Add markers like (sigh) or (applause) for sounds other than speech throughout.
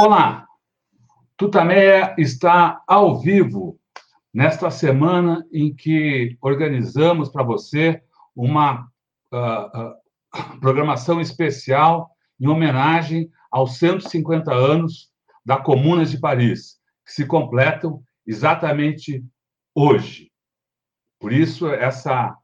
Olá, Tutameia está ao vivo nesta semana em que organizamos para você uma uh, uh, programação especial em homenagem aos 150 anos da Comuna de Paris, que se completam exatamente hoje. Por isso, essa,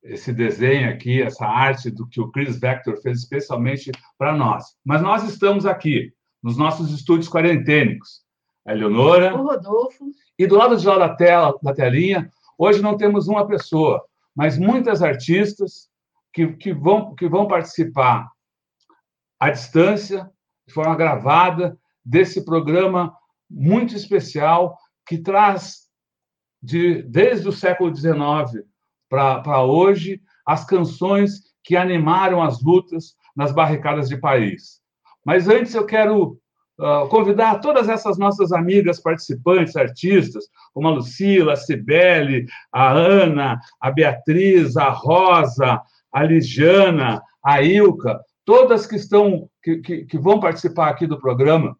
esse desenho aqui, essa arte do que o Chris Vector fez especialmente para nós. Mas nós estamos aqui, nos nossos estúdios quarentênicos. A Eleonora. O Rodolfo. E do lado de lá da tela, da telinha, hoje não temos uma pessoa, mas muitas artistas que, que, vão, que vão participar à distância, de forma gravada, desse programa muito especial que traz, de, desde o século XIX para hoje, as canções que animaram as lutas nas barricadas de Paris. Mas antes eu quero uh, convidar todas essas nossas amigas participantes, artistas, como a Lucila, a Cibele, a Ana, a Beatriz, a Rosa, a Ligiana, a Ilka, todas que estão que, que, que vão participar aqui do programa,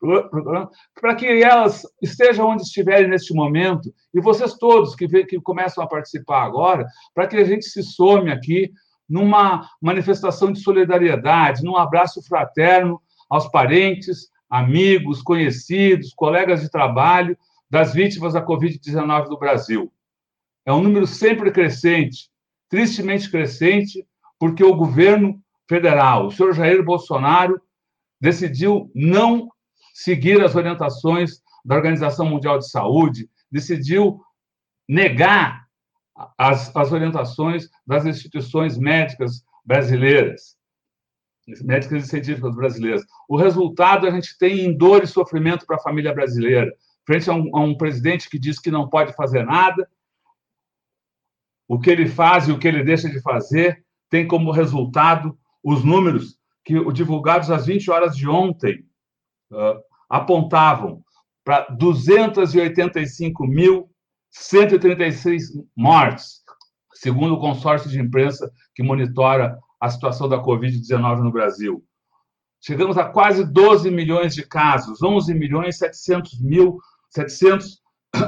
(coughs) para que elas estejam onde estiverem neste momento, e vocês todos que, que começam a participar agora, para que a gente se some aqui numa manifestação de solidariedade, num abraço fraterno aos parentes, amigos, conhecidos, colegas de trabalho das vítimas da Covid-19 do Brasil. É um número sempre crescente, tristemente crescente, porque o governo federal, o senhor Jair Bolsonaro, decidiu não seguir as orientações da Organização Mundial de Saúde, decidiu negar as, as orientações das instituições médicas brasileiras, médicas e científicas brasileiras. O resultado a gente tem em dor e sofrimento para a família brasileira, frente a um, a um presidente que diz que não pode fazer nada, o que ele faz e o que ele deixa de fazer tem como resultado os números que divulgados às 20 horas de ontem uh, apontavam para 285.136 mortes, segundo o consórcio de imprensa que monitora a situação da Covid-19 no Brasil. Chegamos a quase 12 milhões de casos, 11 milhões 700 mil, 700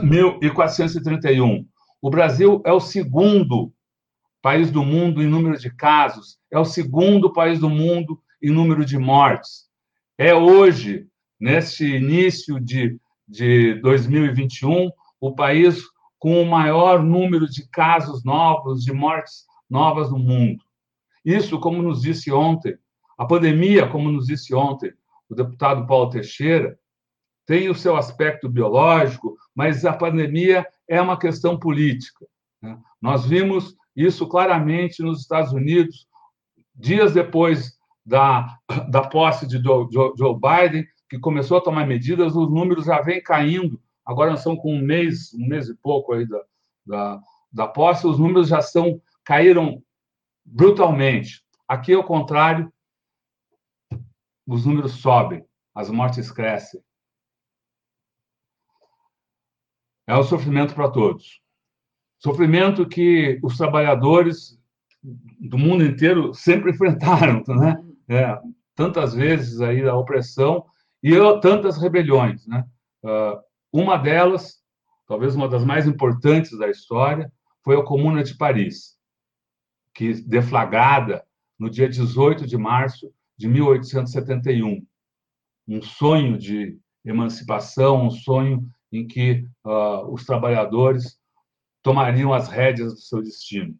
mil e 431. O Brasil é o segundo país do mundo em número de casos, é o segundo país do mundo em número de mortes. É hoje, neste início de, de 2021, o país com o maior número de casos novos, de mortes novas no mundo. Isso, como nos disse ontem, a pandemia, como nos disse ontem o deputado Paulo Teixeira, tem o seu aspecto biológico, mas a pandemia é uma questão política. Né? Nós vimos isso claramente nos Estados Unidos, dias depois da, da posse de Joe, Joe Biden, que começou a tomar medidas, os números já vêm caindo. Agora nós estamos com um mês, um mês e pouco aí da, da, da posse, os números já são caíram brutalmente. Aqui, ao contrário, os números sobem, as mortes crescem. É o sofrimento para todos. Sofrimento que os trabalhadores do mundo inteiro sempre (laughs) enfrentaram, né? É, tantas vezes aí a opressão e tantas rebeliões, né? Uh, uma delas, talvez uma das mais importantes da história, foi a Comuna de Paris, que deflagrada no dia 18 de março de 1871, um sonho de emancipação, um sonho em que uh, os trabalhadores tomariam as rédeas do seu destino.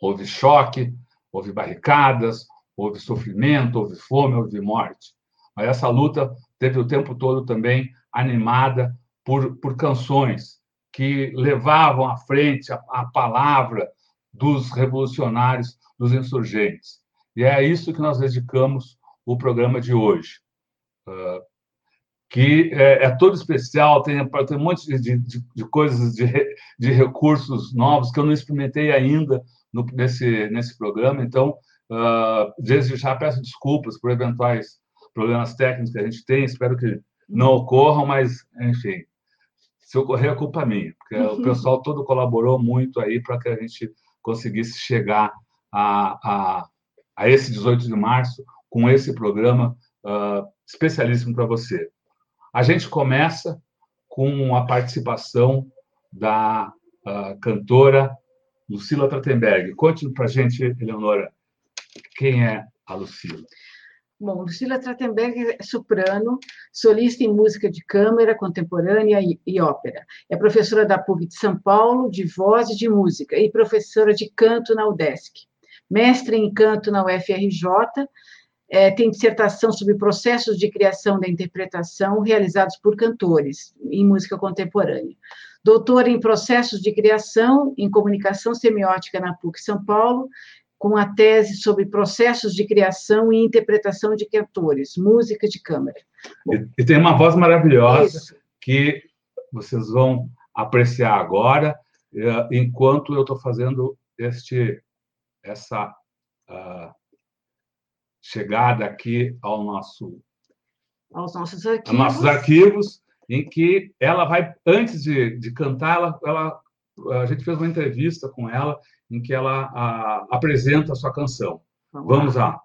Houve choque, houve barricadas, houve sofrimento, houve fome, houve morte. Mas essa luta teve o tempo todo também animada por, por canções que levavam à frente a, a palavra dos revolucionários, dos insurgentes. E é a isso que nós dedicamos o programa de hoje. Uh, que é, é, todo especial, tem, tem um monte de, de, de coisas, de, de, recursos novos que eu não experimentei ainda no, nesse, nesse programa. Então, uh, desde já peço desculpas por eventuais problemas técnicos que a gente tem, espero que não ocorram, mas, enfim, se ocorrer, é culpa minha, porque o pessoal todo colaborou muito aí para que a gente conseguisse chegar a, a, a esse 18 de março com esse programa uh, especialíssimo para você. A gente começa com a participação da uh, cantora Lucila Trachtenberg. Conte para a gente, Eleonora, quem é a Lucila. Bom, Lucila Trachtenberg é soprano, solista em música de câmara, contemporânea e, e, ópera. É professora da PUC de São Paulo, de voz e de música, e professora de canto na UDESC. Mestre em canto na UFRJ, é, tem dissertação sobre processos de criação da interpretação realizados por cantores em música contemporânea. Doutora em processos de criação em comunicação semiótica na PUC São Paulo com a tese sobre processos de criação e interpretação de cantores, música de câmara. E, e, tem uma voz maravilhosa Isso. que vocês vão apreciar agora, eh, enquanto eu estou fazendo este, essa uh, chegada aqui ao nosso, aos nossos arquivos. Aos nossos arquivos, em que ela vai, antes de, de cantar, ela, ela, a gente fez uma entrevista com ela em que ela a, apresenta a sua canção. Vamos, Vamos lá. lá.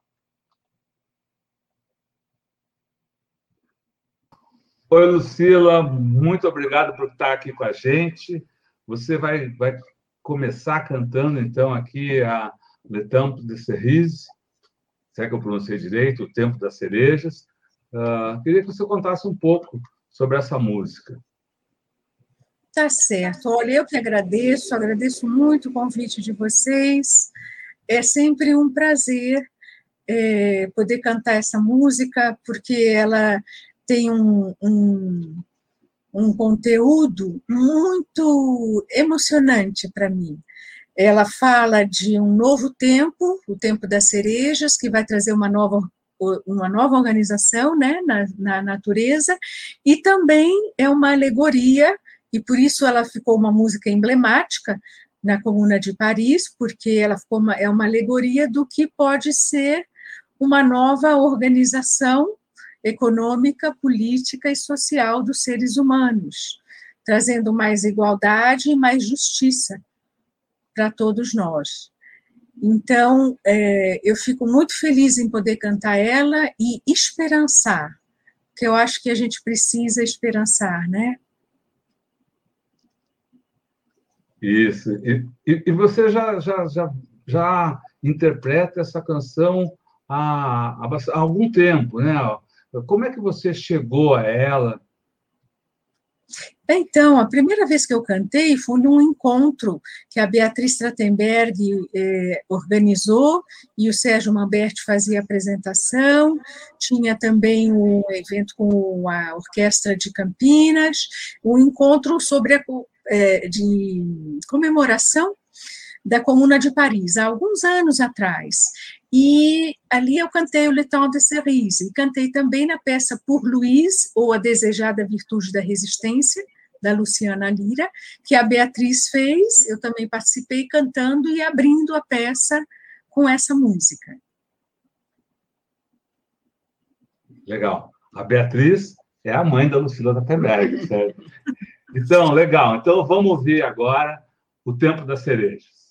Oi, Lucila, muito obrigado por estar aqui com a gente. Você vai, vai começar cantando, então, aqui a Le Temps de Cerise, se é que eu pronunciei direito, O Tempo das Cerejas. Uh, queria que você contasse um pouco sobre essa música. Tá certo. Olha, eu que agradeço, agradeço muito o convite de vocês. É sempre um prazer é, poder cantar essa música, porque ela tem um, um, um conteúdo muito emocionante para mim. Ela fala de um novo tempo, o tempo das cerejas, que vai trazer uma nova uma nova organização né, na, na natureza, e também é uma alegoria e por isso ela ficou uma música emblemática na Comuna de Paris, porque ela ficou uma, é uma alegoria do que pode ser uma nova organização econômica, política e social dos seres humanos, trazendo mais igualdade e mais justiça para todos nós. Então, é, eu fico muito feliz em poder cantar ela e esperançar, que eu acho que a gente precisa esperançar, né? Isso. E, e, você já, já, já, já interpreta essa canção há, há, algum tempo, né? Como é que você chegou a ela? Então, a primeira vez que eu cantei foi num encontro que a Beatriz Trachtenberg eh, organizou e o Sérgio Mamberti fazia a apresentação. Tinha também um evento com a Orquestra de Campinas, um encontro sobre a, é, de comemoração da Comuna de Paris, há alguns anos atrás. E ali eu cantei o Le Temps de Cerise, e cantei também na peça Por Louise, ou A Desejada Virtude da Resistência, da Luciana Lira, que a Beatriz fez, eu também participei cantando e abrindo a peça com essa música. Legal. A Beatriz é a mãe da Lucila da Teberg, certo? Então, legal. Então, vamos ver agora o tempo das cerejas.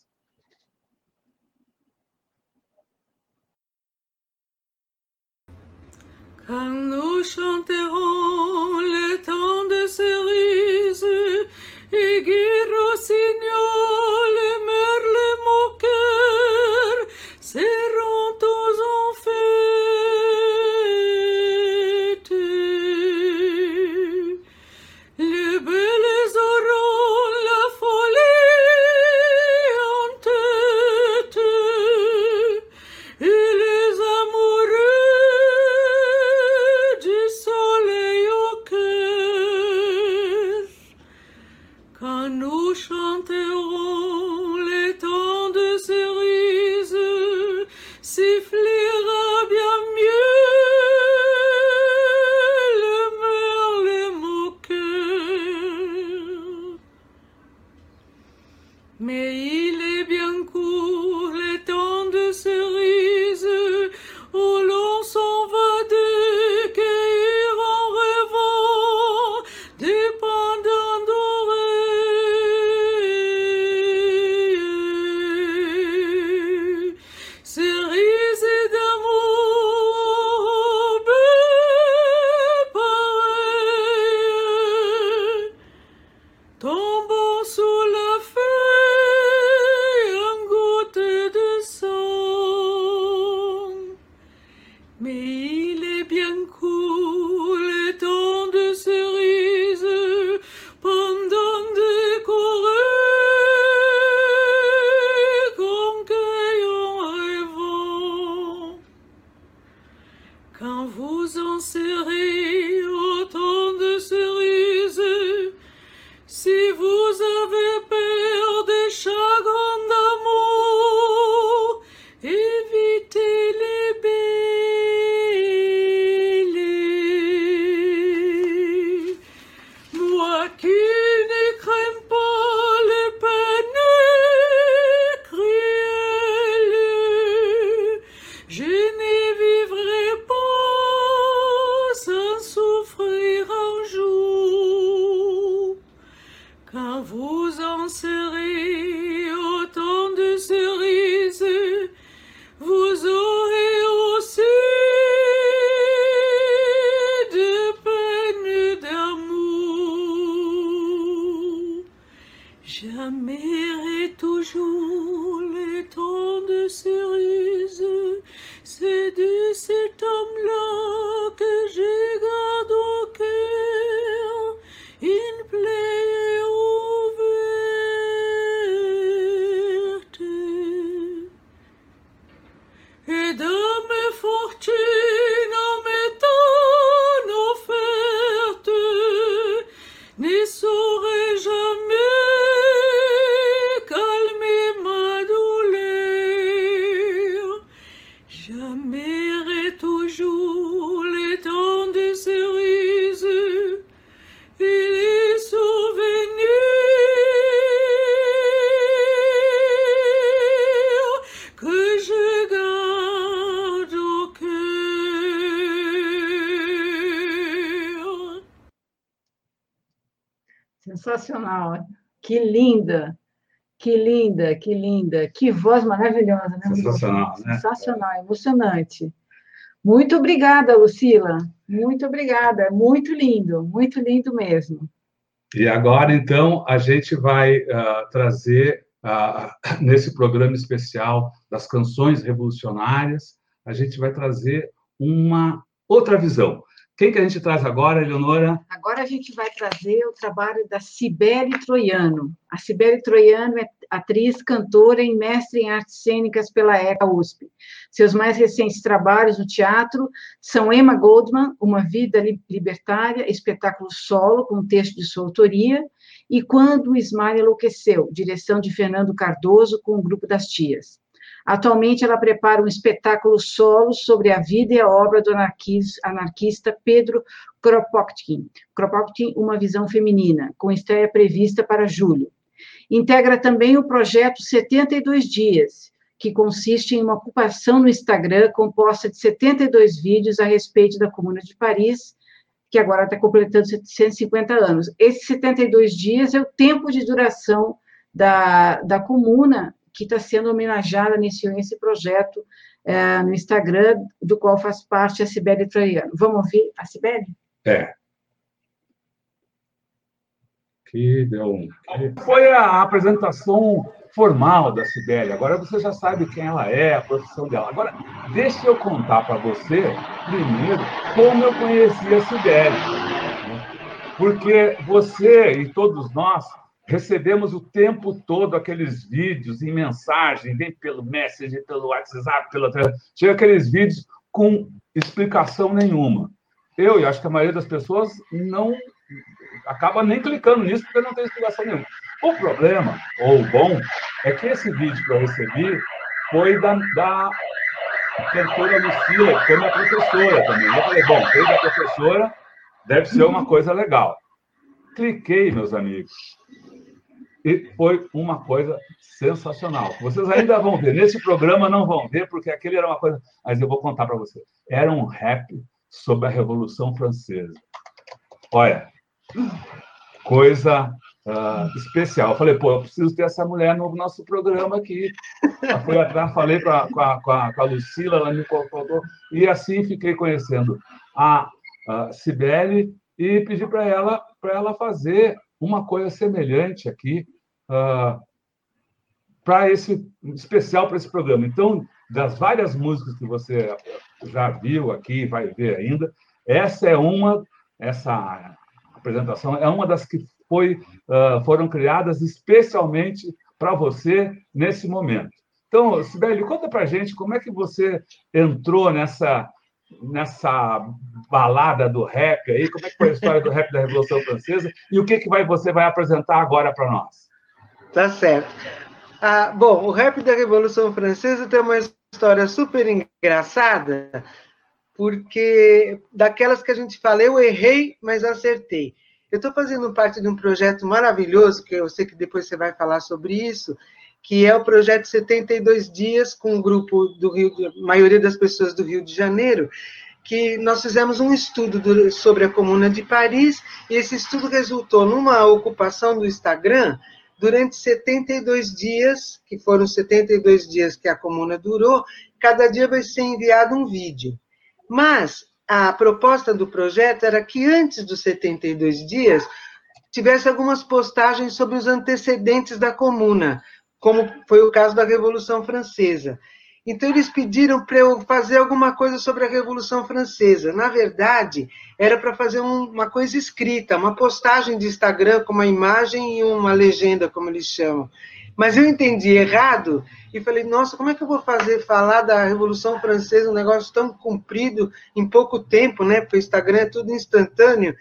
Que linda, que linda. Que voz maravilhosa, né? Lucila? Sensacional, né? Sensacional, emocionante. Muito obrigada, Lucila. Muito obrigada. Muito lindo, muito lindo mesmo. E agora, então, a gente vai ah, trazer, ah, (laughs) nesse programa especial das canções revolucionárias, a gente vai trazer uma outra visão. Quem que a gente traz agora, Eleonora? Agora a gente vai trazer o trabalho da Cibele Troiano. A Cibele Troiano é atriz, cantora e mestre em artes cênicas pela ECA USP. Seus mais recentes trabalhos no teatro são Emma Goldman, Uma Vida Li- Libertária, espetáculo solo com texto de sua autoria, e Quando o Ismael Enlouqueceu, direção de Fernando Cardoso com o Grupo das Tias. Atualmente, ela prepara um espetáculo solo sobre a vida e a obra do anarquis- anarquista Pedro Kropotkin. Kropotkin, Uma Visão Feminina, com estreia prevista para julho. Integra também o projeto 72 Dias, que consiste em uma ocupação no Instagram composta de 72 vídeos a respeito da Comuna de Paris, que agora está completando 750 anos. Esses 72 dias é o tempo de duração da, da comuna que está sendo homenageada nesse, nesse projeto é, no Instagram, do qual faz parte a Cibele Troiano. Vamos ouvir a Cibele? É. Que deu um. Foi a apresentação formal da Cibele. Agora você já sabe quem ela é, a profissão dela. Agora, deixa eu contar para você, primeiro, como eu conheci a Cibele. né? Porque você e todos nós recebemos o tempo todo aqueles vídeos em mensagem, vem pelo Messenger, pelo WhatsApp, tele- chega aqueles vídeos com explicação nenhuma. Eu e acho que a maioria das pessoas não acaba nem clicando nisso porque não tem explicação nenhuma. O problema, ou o bom, é que esse vídeo que eu recebi foi da, da cantora Lucila, que foi minha professora também. Eu falei, bom, veio da professora, deve ser uma coisa legal. Cliquei, meus amigos, e foi uma coisa sensacional. Vocês ainda vão ver. Nesse programa não vão ver, porque aquele era uma coisa. Mas eu vou contar para vocês. Era um rap sobre a Revolução Francesa. Olha, coisa ah, especial. Eu falei, pô, eu preciso ter essa mulher no nosso programa aqui. Eu fui atrás, falei pra, com, a, com, a, com a Lucila, ela me contou, e assim fiquei conhecendo a, Cibele e pedi para ela, ela fazer uma coisa semelhante aqui para esse especial para esse programa. Então, das várias músicas que você já viu aqui, vai ver ainda, essa é uma, essa apresentação é uma das que foi, uh, foram criadas especialmente para você nesse momento. Então, Sibeli, conta para gente como é que você entrou nessa, nessa balada do rap aí? Como é que foi a história do rap da Revolução Francesa? E o que, que vai, você vai apresentar agora para nós? Tá certo. Ah, bom, o rap da Revolução Francesa tem uma história super engraçada, porque daquelas que a gente fala, eu errei, mas acertei. Eu estou fazendo parte de um projeto maravilhoso, que eu sei que depois você vai falar sobre isso, que é o projeto 72 Dias, com um grupo do Rio, maioria das pessoas do Rio de Janeiro, que nós fizemos um estudo do, sobre a Comuna de Paris, e esse estudo resultou numa ocupação do Instagram durante 72 dias, que foram 72 dias que a comuna durou, cada dia vai ser enviado um vídeo. Mas a proposta do projeto era que antes dos 72 dias tivesse algumas postagens sobre os antecedentes da comuna, como foi o caso da Revolução Francesa. Então, eles pediram para eu fazer alguma coisa sobre a Revolução Francesa. Na verdade, era para fazer um, uma coisa escrita, uma postagem de Instagram com uma imagem e uma legenda, como eles chamam. Mas eu entendi errado e falei, nossa, como é que eu vou fazer falar da Revolução Francesa, um negócio tão comprido em pouco tempo, né? Porque o Instagram é tudo instantâneo.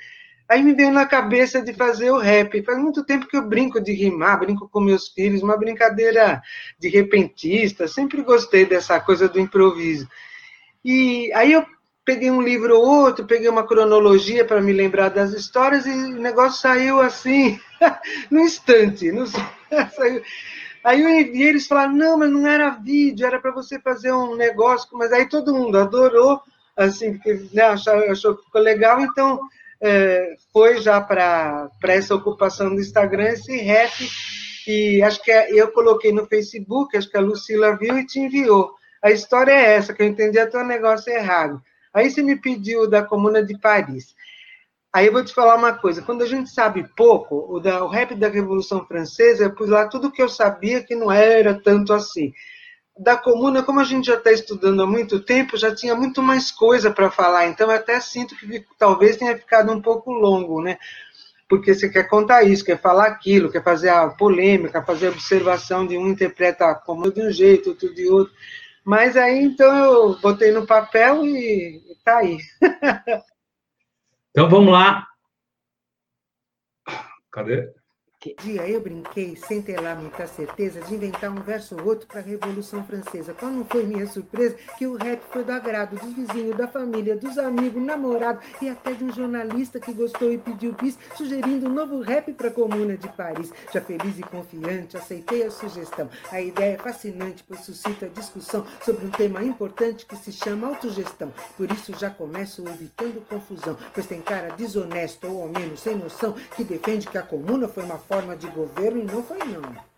Aí me veio na cabeça de fazer o rap. Faz muito tempo que eu brinco de rimar, brinco com meus filhos, uma brincadeira de repentista. Sempre gostei dessa coisa do improviso. E aí eu peguei um livro ou outro, peguei uma cronologia para me lembrar das histórias e o negócio saiu assim, (laughs) no instante. No... (laughs) Aí eu enviei, eles falaram, não, mas não era vídeo, era para você fazer um negócio, mas aí todo mundo adorou, assim, porque né, achou, achou que ficou legal, então é, foi já para essa ocupação do Instagram esse rap, e acho que é, eu coloquei no Facebook, acho que a Lucila viu e te enviou. A história é essa, que eu entendi até o negócio errado. Aí você me pediu da Comuna de Paris. Aí eu vou te falar uma coisa, quando a gente sabe pouco, o, da, o rap da Revolução Francesa, eu pus lá tudo que eu sabia que não era tanto assim da comuna, como a gente já está estudando há muito tempo, já tinha muito mais coisa para falar, então eu até sinto que talvez tenha ficado um pouco longo, né? Porque você quer contar isso, quer falar aquilo, quer fazer a polêmica, fazer a observação de um interpreta a comuna de um jeito, outro de outro. Mas aí, então, eu botei no papel e está aí. (laughs) então, vamos lá. Cadê? Que dia eu brinquei, sem ter lá muita certeza, de inventar um verso ou outro para a Revolução Francesa. Qual não foi minha surpresa que o rap foi do agrado dos vizinhos, da família, dos amigos, namorado e até de um jornalista que gostou e pediu bis, sugerindo um novo rap para a Comuna de Paris. Já feliz e confiante, aceitei a sugestão. A ideia é fascinante, pois suscita discussão sobre um tema importante que se chama autogestão. Por isso já começo evitando confusão, pois tem cara desonesto ou ao menos sem noção que defende que a comuna foi uma forma de governo e não foi não.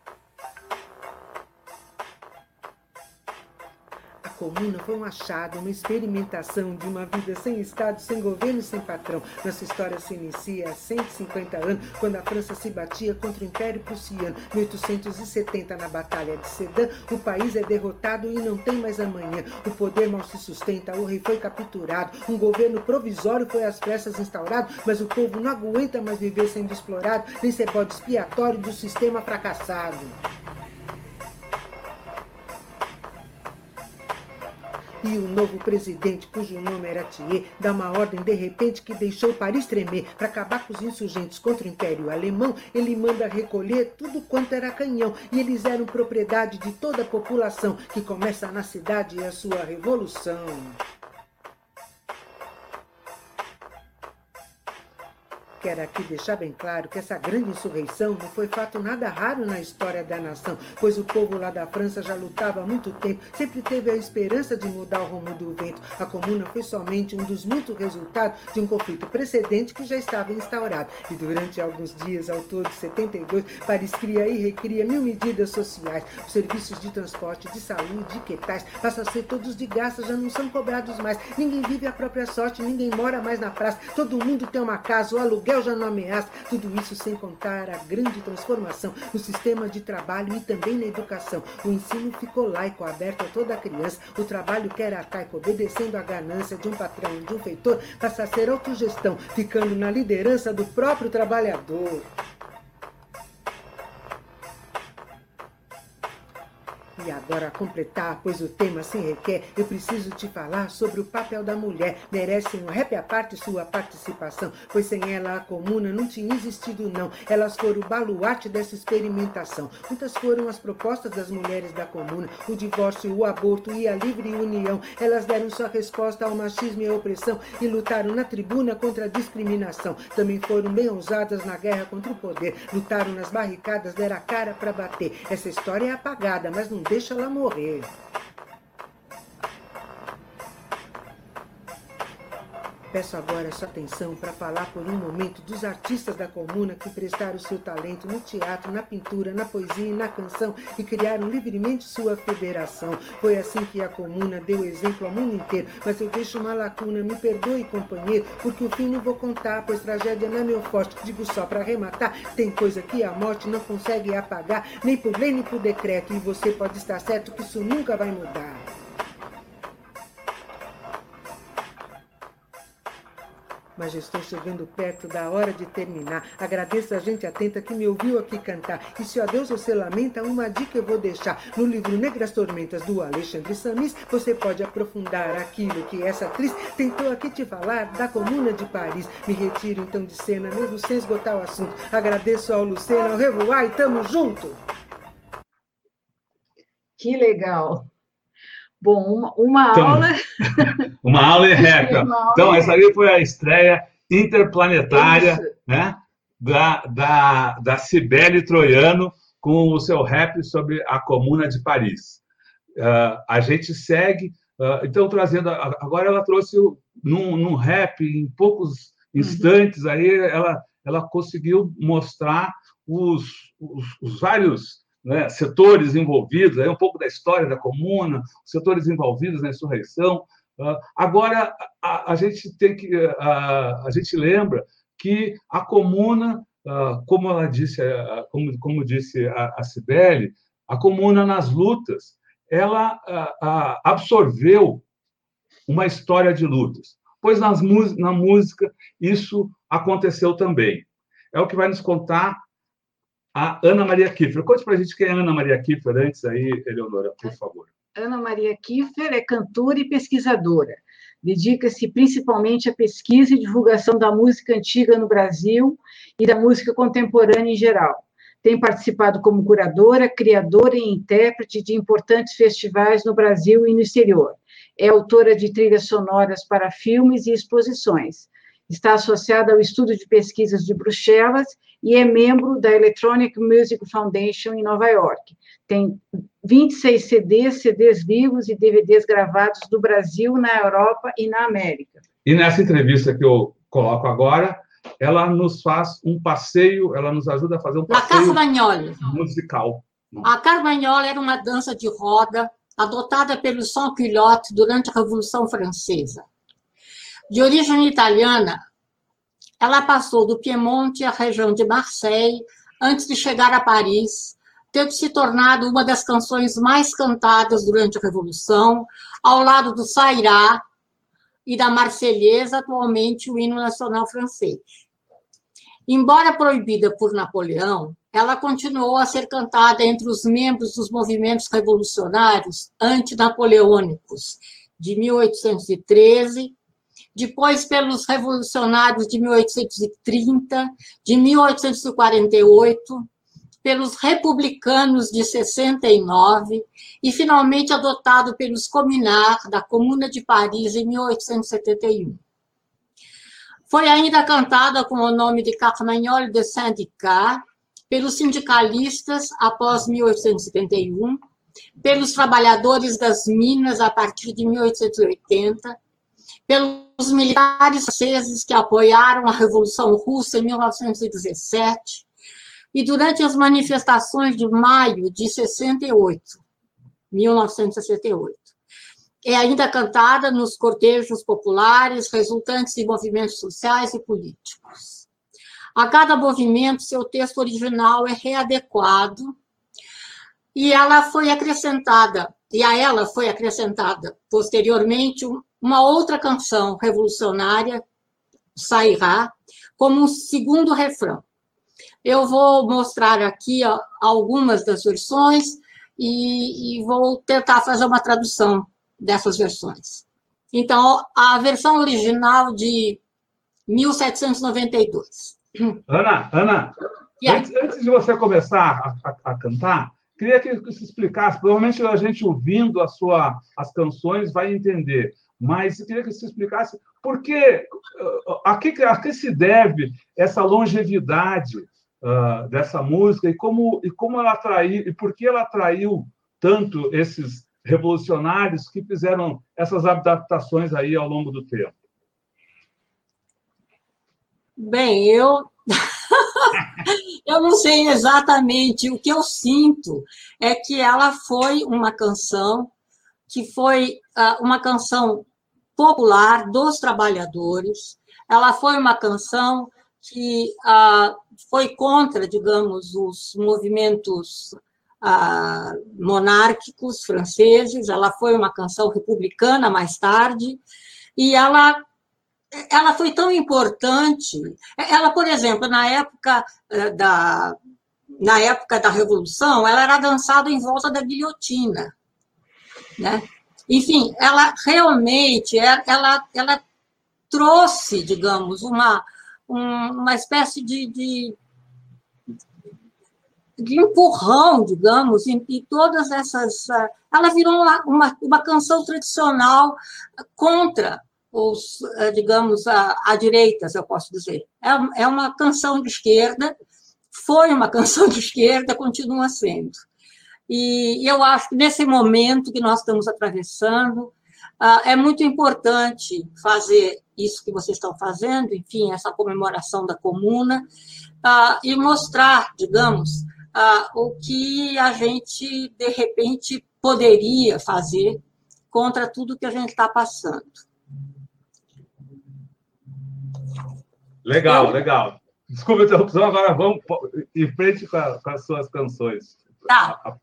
Comuna foi um achado, uma experimentação de uma vida sem Estado, sem governo sem patrão. Nossa história se inicia há 150 anos, quando a França se batia contra o Império Prussiano. 1870, na Batalha de Sedan, o país é derrotado e não tem mais amanhã. O poder mal se sustenta, o rei foi capturado, um governo provisório foi às pressas instaurado, mas o povo não aguenta mais viver sendo explorado, nem ser bode expiatório do sistema fracassado. E o novo presidente, cujo nome era Thier, dá uma ordem de repente que deixou Paris tremer. Para acabar com os insurgentes contra o Império Alemão, ele manda recolher tudo quanto era canhão. E eles eram propriedade de toda a população, que começa na cidade a sua revolução. Quero aqui deixar bem claro que essa grande insurreição não foi fato nada raro na história da nação, pois o povo lá da França já lutava há muito tempo, sempre teve a esperança de mudar o rumo do vento. A comuna foi somente um dos muitos resultados de um conflito precedente que já estava instaurado. E durante alguns dias, ao todo 72, Paris cria e recria mil medidas sociais. Os serviços de transporte, de saúde, que tais, passam a ser todos de graça, já não são cobrados mais. Ninguém vive a própria sorte, ninguém mora mais na praça, todo mundo tem uma casa, o aluguel aluguel já não ameaça. Tudo isso sem contar a grande transformação no sistema de trabalho e também na educação. O ensino ficou laico, aberto a toda criança. O trabalho que era arcaico, obedecendo à ganância de um patrão, de um feitor, passa a ser autogestão, ficando na liderança do próprio trabalhador. E agora, a completar, pois o tema se requer, eu preciso te falar sobre o papel da mulher. Merece um rap à parte sua participação, pois sem ela a comuna não tinha existido, não. Elas foram o baluarte dessa experimentação. Muitas foram as propostas das mulheres da comuna: o divórcio, o aborto e a livre união. Elas deram sua resposta ao machismo e à opressão e lutaram na tribuna contra a discriminação. Também foram bem ousadas na guerra contra o poder. Lutaram nas barricadas, deram a cara para bater. Essa história é apagada, mas não deixa ela morrer. Peço agora sua atenção para falar por um momento dos artistas da comuna que prestaram seu talento no teatro, na pintura, na poesia e na canção e criaram livremente sua federação. Foi assim que a comuna deu exemplo ao mundo inteiro. Mas eu deixo uma lacuna, me perdoe, companheiro, porque o fim não vou contar, pois tragédia não é meu forte. Digo só para arrematar: tem coisa que a morte não consegue apagar, nem por lei nem por decreto, e você pode estar certo que isso nunca vai mudar. Mas estou chegando perto da hora de terminar. Agradeço a gente atenta que me ouviu aqui cantar. E se a Deus você lamenta, uma dica eu vou deixar. No livro Negras Tormentas do Alexandre Samis, você pode aprofundar aquilo que essa atriz tentou aqui te falar da Comuna de Paris. Me retiro então de cena, mesmo sem esgotar o assunto. Agradeço ao Lucena, ao Revoar e tamo junto! Que legal! Bom, uma, uma então, aula. (laughs) uma aula e rap. Então, essa aí foi a estreia interplanetária né, da, da, da Cibele Troiano com o seu rap sobre a Comuna de Paris. Uh, a gente segue, uh, então, trazendo. Agora ela trouxe num, num rap, em poucos instantes, uhum. aí ela, ela conseguiu mostrar os, os, os vários né, setores envolvidos, aí um pouco da história da comuna, setores envolvidos na insurreição. Uh, agora, a, a, gente tem que, uh, a gente lembra que a comuna, uh, como ela disse, como, como disse a, a Cibele, a comuna nas lutas, ela absorveu uma história de lutas, pois nas, na música isso aconteceu também. É o que vai nos contar a Ana Maria Kiefer. Conte para a gente quem é Ana Maria Kiefer antes aí, Eleonora, por favor. Ana Maria Kiefer é cantora e pesquisadora. Dedica-se principalmente à pesquisa e divulgação da música antiga no Brasil e da música contemporânea em geral. Tem participado como curadora, criadora e intérprete de importantes festivais no Brasil e no exterior. É autora de trilhas sonoras para filmes e exposições. Está associada ao Estudo de Pesquisas de Bruxelas e é membro da Electronic Music Foundation em Nova York. Tem 26 CDs, CDs vivos e DVDs gravados do Brasil, na Europa e na América. E nessa entrevista que eu coloco agora, ela nos faz um passeio, ela nos ajuda a fazer um passeio musical. A Carmagnola era uma dança de roda adotada pelo sans-culotte durante a Revolução Francesa. De origem italiana, ela passou do Piemonte à região de Marseille antes de chegar a Paris, tendo se tornado uma das canções mais cantadas durante a Revolução, ao lado do Sairá e da Marselhesa, atualmente o hino nacional francês. Embora proibida por Napoleão, ela continuou a ser cantada entre os membros dos movimentos revolucionários antinapoleônicos de 1813 depois pelos revolucionários de 1830, de 1848, pelos republicanos de 69 e finalmente adotado pelos Cominar da Comuna de Paris em 1871. Foi ainda cantada com o nome de Carmagnole de Syndicat pelos sindicalistas após 1871, pelos trabalhadores das minas a partir de 1880 pelos militares franceses que apoiaram a Revolução Russa em 1917 e durante as manifestações de maio de 68, 1968. É ainda cantada nos cortejos populares resultantes de movimentos sociais e políticos. A cada movimento, seu texto original é readequado e ela foi acrescentada, e a ela foi acrescentada posteriormente uma outra canção revolucionária sairá como um segundo refrão. Eu vou mostrar aqui ó, algumas das versões e, e vou tentar fazer uma tradução dessas versões. Então, a versão original de 1792. Ana, Ana, yeah. antes, antes, de você começar a, a, a, cantar, queria que você explicasse, provavelmente a gente ouvindo a sua, as canções vai entender, mas eu queria que você explicasse por que, a que, a que se deve essa longevidade uh, dessa música e como, e como ela atraiu, e por que ela atraiu tanto esses revolucionários que fizeram essas adaptações aí ao longo do tempo. Bem, eu (laughs) eu não sei exatamente o que eu sinto é que ela foi uma canção que foi uh, uma canção popular dos trabalhadores. Ela foi uma canção que uh, foi contra, digamos, os movimentos uh, monárquicos franceses. Ela foi uma canção republicana mais tarde e ela ela foi tão importante. Ela, por exemplo, na época eh, da na época da revolução, ela era dançada em volta da guilhotina, né? Enfim, ela realmente ela ela trouxe, digamos, uma uma espécie de, de, de empurrão, digamos, em, em, todas essas. Ah, ela virou uma, uma, uma canção tradicional contra os, ah, digamos, a, a direita, se eu posso dizer. É, é uma canção de esquerda, foi uma canção de esquerda, continua sendo. E, eu acho que nesse momento que nós estamos atravessando, uh, é muito importante fazer isso que vocês estão fazendo, enfim, essa comemoração da comuna, uh, e mostrar, digamos, uh, o que a gente, de repente, poderia fazer contra tudo que a gente está passando. Legal, Eu... legal. Desculpa a interrupção, agora vamos em frente com, a, com as suas canções. Tá.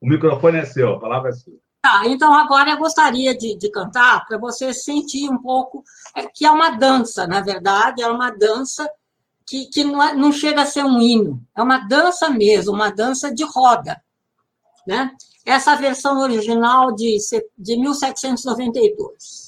O microfone é seu, a palavra é sua. Tá, então agora eu gostaria de, de cantar para você sentir um pouco é, que é uma dança, na verdade, é uma dança que, que não, é, não chega a ser um hino, é uma dança mesmo, uma dança de roda. Né? Essa versão original de, de 1792.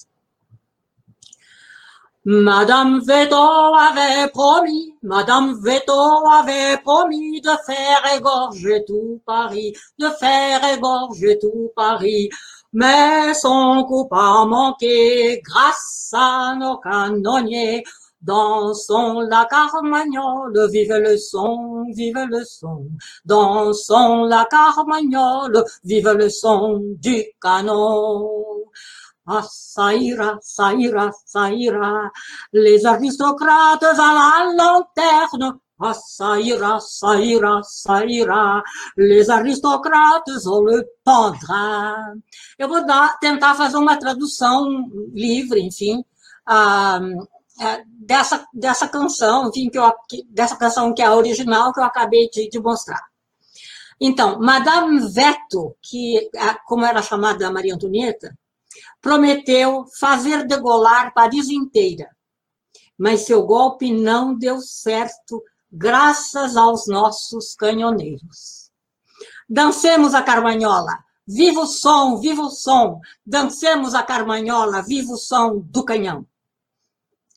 Madame Veto avait promis, Madame Veto avait promis de faire égorger tout Paris, de faire égorger tout Paris. Mais son coup a manqué grâce à nos canonniers. Dansons la carmagnole, vive le son, vive le son. Dansons la carmagnole, vive le son du canon. Ah, ça ira, ça. Les aristocrates à la lanterne. Ah, ça ira, ça. Les aristocrates ont le pendra. Eu vou dar, tentar fazer uma tradução livre, enfim, ah, dessa, dessa canção, enfim, que eu, dessa canção que é a original que eu acabei de, de mostrar. Então, Madame Veto, que como era chamada Maria Antonieta, prometeu fazer degolar Paris inteira, mas seu golpe não deu certo, graças aos nossos canhoneiros. Dancemos a carmanhola, viva o som, viva o som, dancemos a carmanhola, viva o som do canhão.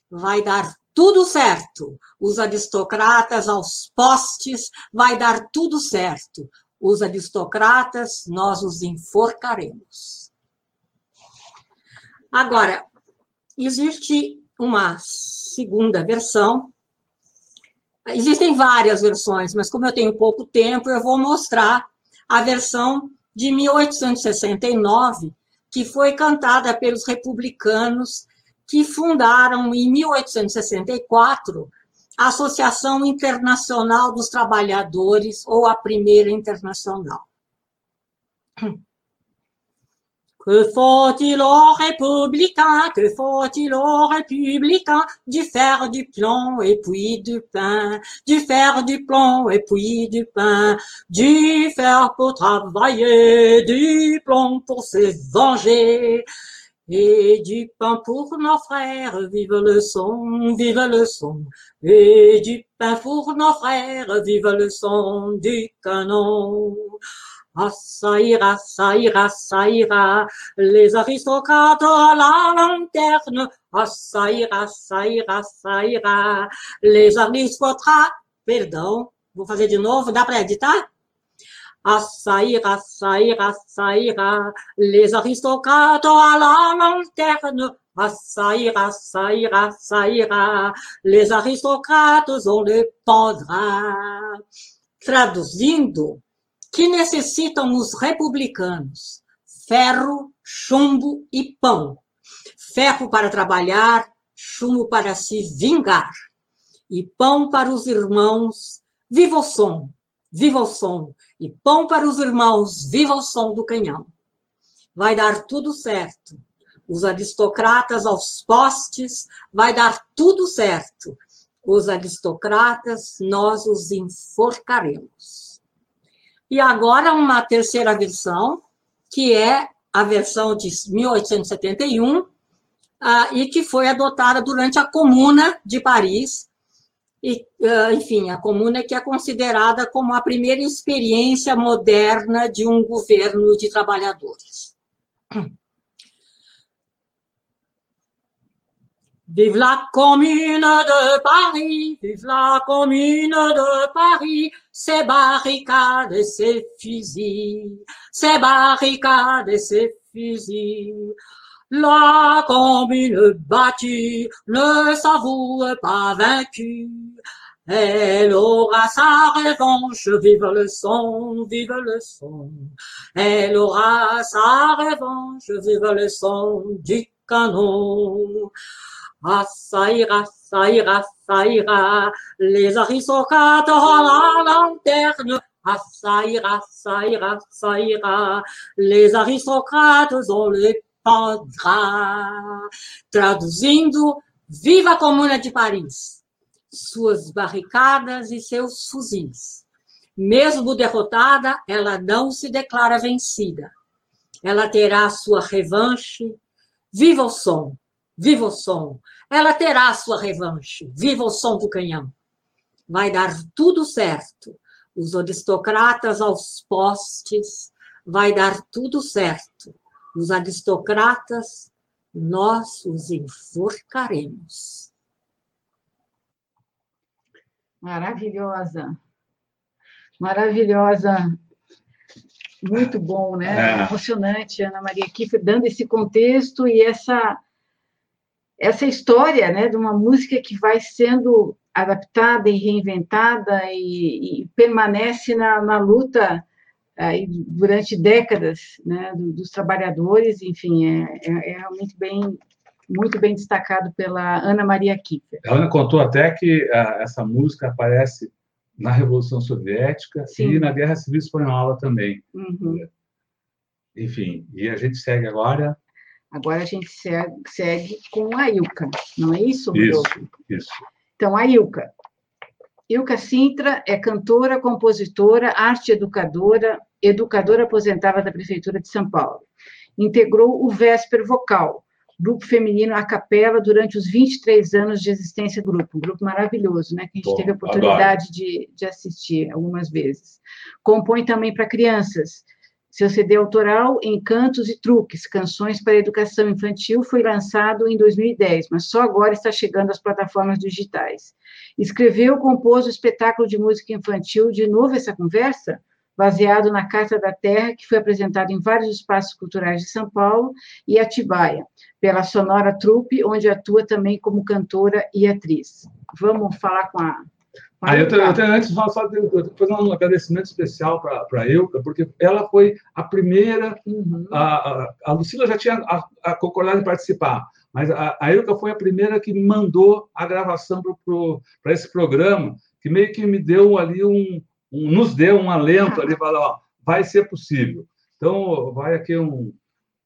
Vai dar tudo certo, os aristocratas aos postes, vai dar tudo certo. Os aristocratas, nós os enforcaremos. Agora, existe uma segunda versão. Existem várias versões, mas como eu tenho pouco tempo, eu vou mostrar a versão de 1869, que foi cantada pelos republicanos que fundaram em 1864 a Associação Internacional dos Trabalhadores, ou a primeira internacional. Que faut-il aux républicains, que faut-il aux républicains, du fer, du plomb et puis du pain, du fer, du plomb et puis du pain, du fer pour travailler, du plomb pour se venger, et du pain pour nos frères, vive le son, vive le son, et du pain pour nos frères, vive le son du canon. Ira, ça ira, les aristocrates à la lanterne. Ira, ça ira, les aristocrates. Perdão, vou fazer de novo, dá para editar? Ira, ça ira, les aristocrates à la lanterne. Ira, ça ira, les aristocrates on le pendra. Traduzindo, que necessitam os republicanos? Ferro, chumbo e pão. Ferro para trabalhar, chumbo para se vingar. E pão para os irmãos, viva o som, viva o som. E pão para os irmãos, viva o som do canhão. Vai dar tudo certo. Os aristocratas aos postes, vai dar tudo certo. Os aristocratas, nós os enforcaremos. E agora uma terceira versão, que é a versão de 1871, uh, e que foi adotada durante a Comuna de Paris. E, uh, enfim, a Comuna que é considerada como a primeira experiência moderna de um governo de trabalhadores. Vive la commune de Paris, vive la commune de Paris, ses barricades et ses fusils, ses barricades et ses fusils. La commune battue ne s'avoue pas vaincue. Elle aura sa revanche, vive le son, vive le son. Elle aura sa revanche, vive le son du canon. Ah, ça ira, ça ira, ça ira, les aristocrates à la lanterne. Ah, ça ira, ça ira, ça ira, les aristocrates on le. Traduzindo, viva a Comuna de Paris, suas barricadas e seus fuzis. Mesmo derrotada, ela não se declara vencida. Ela terá sua revanche. Viva o som! Viva o som! ela terá sua revanche. Viva o som do canhão. Vai dar tudo certo. Os aristocratas aos postes, vai dar tudo certo. Os aristocratas, nós os enforcaremos. Maravilhosa. Maravilhosa. Muito bom, né? É. Emocionante, Ana Maria Kiffer, dando esse contexto e essa essa história né, de uma música que vai sendo adaptada e reinventada e, e permanece na, na luta aí, durante décadas né, dos trabalhadores, enfim, é, é, é, realmente bem muito bem destacado pela Ana Maria Kiefer. A Ana contou até que a, essa música aparece na Revolução Soviética Sim. e na Guerra Civil Espanhola também. Uhum. Enfim, e a gente segue agora Agora a gente segue, com a Ilka, não é isso, Rodolfo? Isso, isso. Então, a Ilka. Ilka Sintra é cantora, compositora, arte educadora, educadora aposentada da Prefeitura de São Paulo. Integrou o Vésper Vocal, grupo feminino a capela, durante os 23 anos de existência do grupo. Um grupo maravilhoso, né? Que a gente Bom, teve a oportunidade de, de assistir algumas vezes. Compõe também para crianças, seu CD autoral, Encantos e Truques, Canções para Educação Infantil, foi lançado em 2010, mas só agora está chegando às plataformas digitais. Escreveu, compôs o espetáculo de música infantil De Novo Essa Conversa, baseado na Carta da Terra, que foi apresentado em vários espaços culturais de São Paulo e Atibaia, pela Sonora Trupe, onde atua também como cantora e atriz. Vamos falar com a Aí eu, eu tenho, antes só, tenho fazer um agradecimento especial para a Euca, porque ela foi a primeira. Uhum. A, a, a, Lucila já tinha a, a concordado em participar, mas a, a Euca foi a primeira que mandou a gravação para esse programa, que meio que me deu ali um. um nos deu um alento ali, falar, ó, vai ser possível. Então, vai aqui um,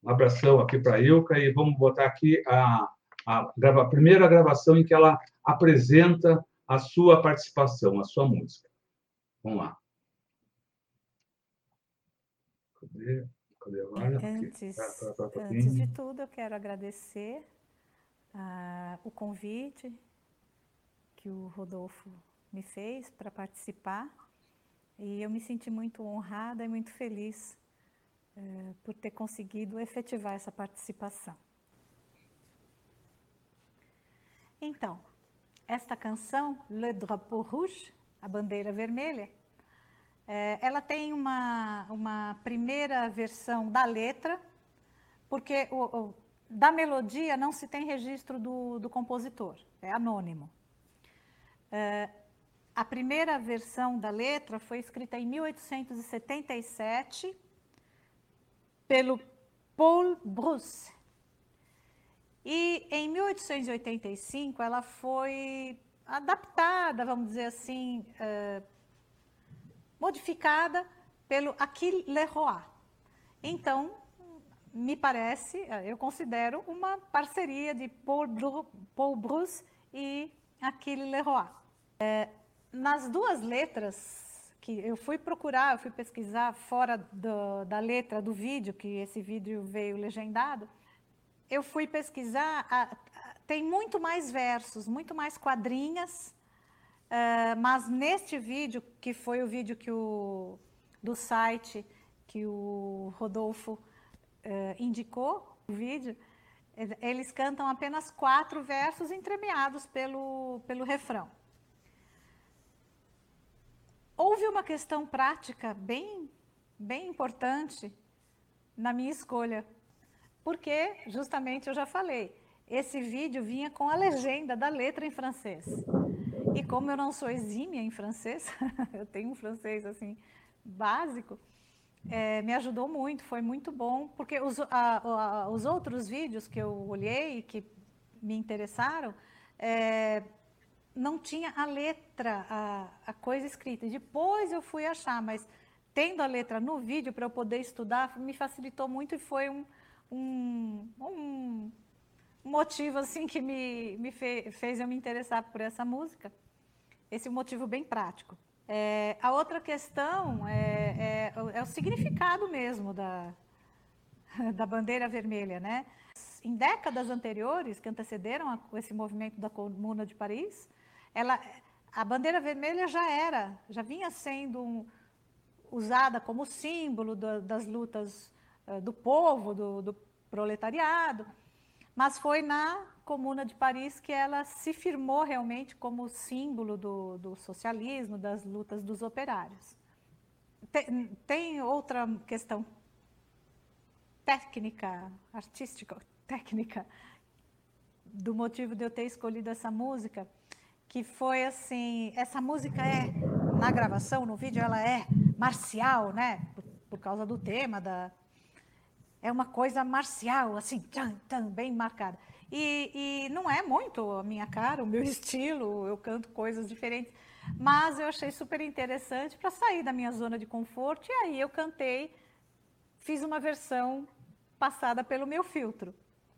um abração aqui para a Ilka e vamos botar aqui a, a, a primeira gravação em que ela apresenta a sua participação, a sua música. Vamos lá. Cadê? Cadê agora? Antes, tá, tá, tá, antes de tudo, eu quero agradecer uh, o convite que o Rodolfo me fez para participar. E eu me senti muito honrada e muito feliz é, por ter conseguido efetivar essa participação. Então, esta canção, Le Drapeau Rouge, a bandeira vermelha, é, ela tem uma, uma primeira versão da letra, porque o, o, da melodia não se tem registro do, do compositor, é anônimo. É, a primeira versão da letra foi escrita em 1877 pelo Paul Bruce. E em 1885 ela foi adaptada, vamos dizer assim, uh, modificada pelo Achille Leroy. Então, me parece, eu considero uma parceria de Paul, Paul Bruce e Achille Leroy. É, nas duas letras que eu fui procurar, eu fui pesquisar fora do, da letra do vídeo, que esse vídeo veio legendado, eu fui pesquisar, tem muito mais versos, muito mais quadrinhas, uh, mas neste vídeo, que foi o vídeo que o, do site que o Rodolfo uh, indicou, o vídeo, eles cantam apenas quatro versos entremeados pelo, pelo refrão. Houve uma questão prática bem, bem importante na minha escolha, porque justamente eu já falei, esse vídeo vinha com a legenda da letra em francês. E como eu não sou exímia em francês, (laughs) eu tenho um francês assim básico, é, me ajudou muito, foi muito bom, porque os, a, a, os outros vídeos que eu olhei que me interessaram, é, não tinha a letra, a, a coisa escrita. Depois eu fui achar, mas tendo a letra no vídeo para eu poder estudar, me facilitou muito e foi um, um, um motivo assim que me, me fe, fez eu me interessar por essa música. Esse motivo bem prático. É, a outra questão é, é, é, o significado mesmo da, (laughs) da bandeira vermelha, né? Em décadas anteriores, que antecederam a, esse movimento da Comuna de Paris, ela, a bandeira vermelha já era, já vinha sendo um, usada como símbolo do, das lutas do povo, do, do, proletariado, mas foi na Comuna de Paris que ela se firmou realmente como símbolo do, do socialismo, das lutas dos operários. Tem, tem outra questão técnica, artística, técnica, do motivo de eu ter escolhido essa música que foi assim, essa música é na gravação, no vídeo ela é marcial, né? Por, por causa do tema da é uma coisa marcial, assim, tchan, bem marcada. E, e não é muito a minha cara, o meu (laughs) estilo, eu canto coisas diferentes, mas eu achei super interessante para sair da minha zona de conforto e aí eu cantei, fiz uma versão passada pelo meu filtro.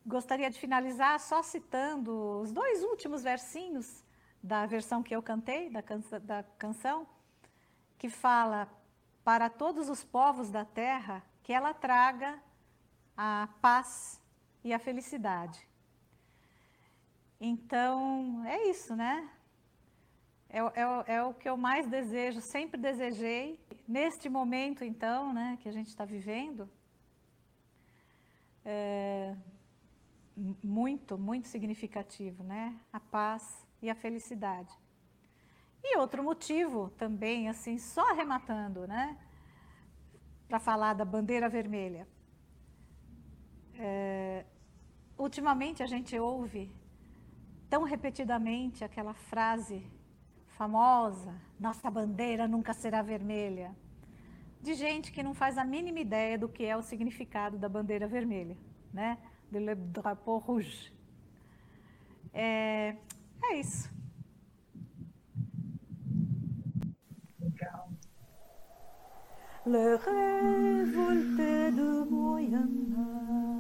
Gostaria de finalizar só citando os dois últimos versinhos da versão que eu cantei, da, da canção, que fala para todos os povos da terra que ela traga a paz e a felicidade. Então, é isso, né? É, é, é, o que eu mais desejo, sempre desejei. Neste momento, então, né, que a gente está vivendo, é muito, muito significativo, né? A paz e a felicidade. E outro motivo também, assim, só arrematando, né? Para falar da bandeira vermelha. É, ultimamente a gente ouve tão repetidamente aquela frase famosa: nossa bandeira nunca será vermelha. De gente que não faz a mínima ideia do que é o significado da bandeira vermelha, né? De le drapeau rouge. É, é isso. Les révoltés de Moyen Âge,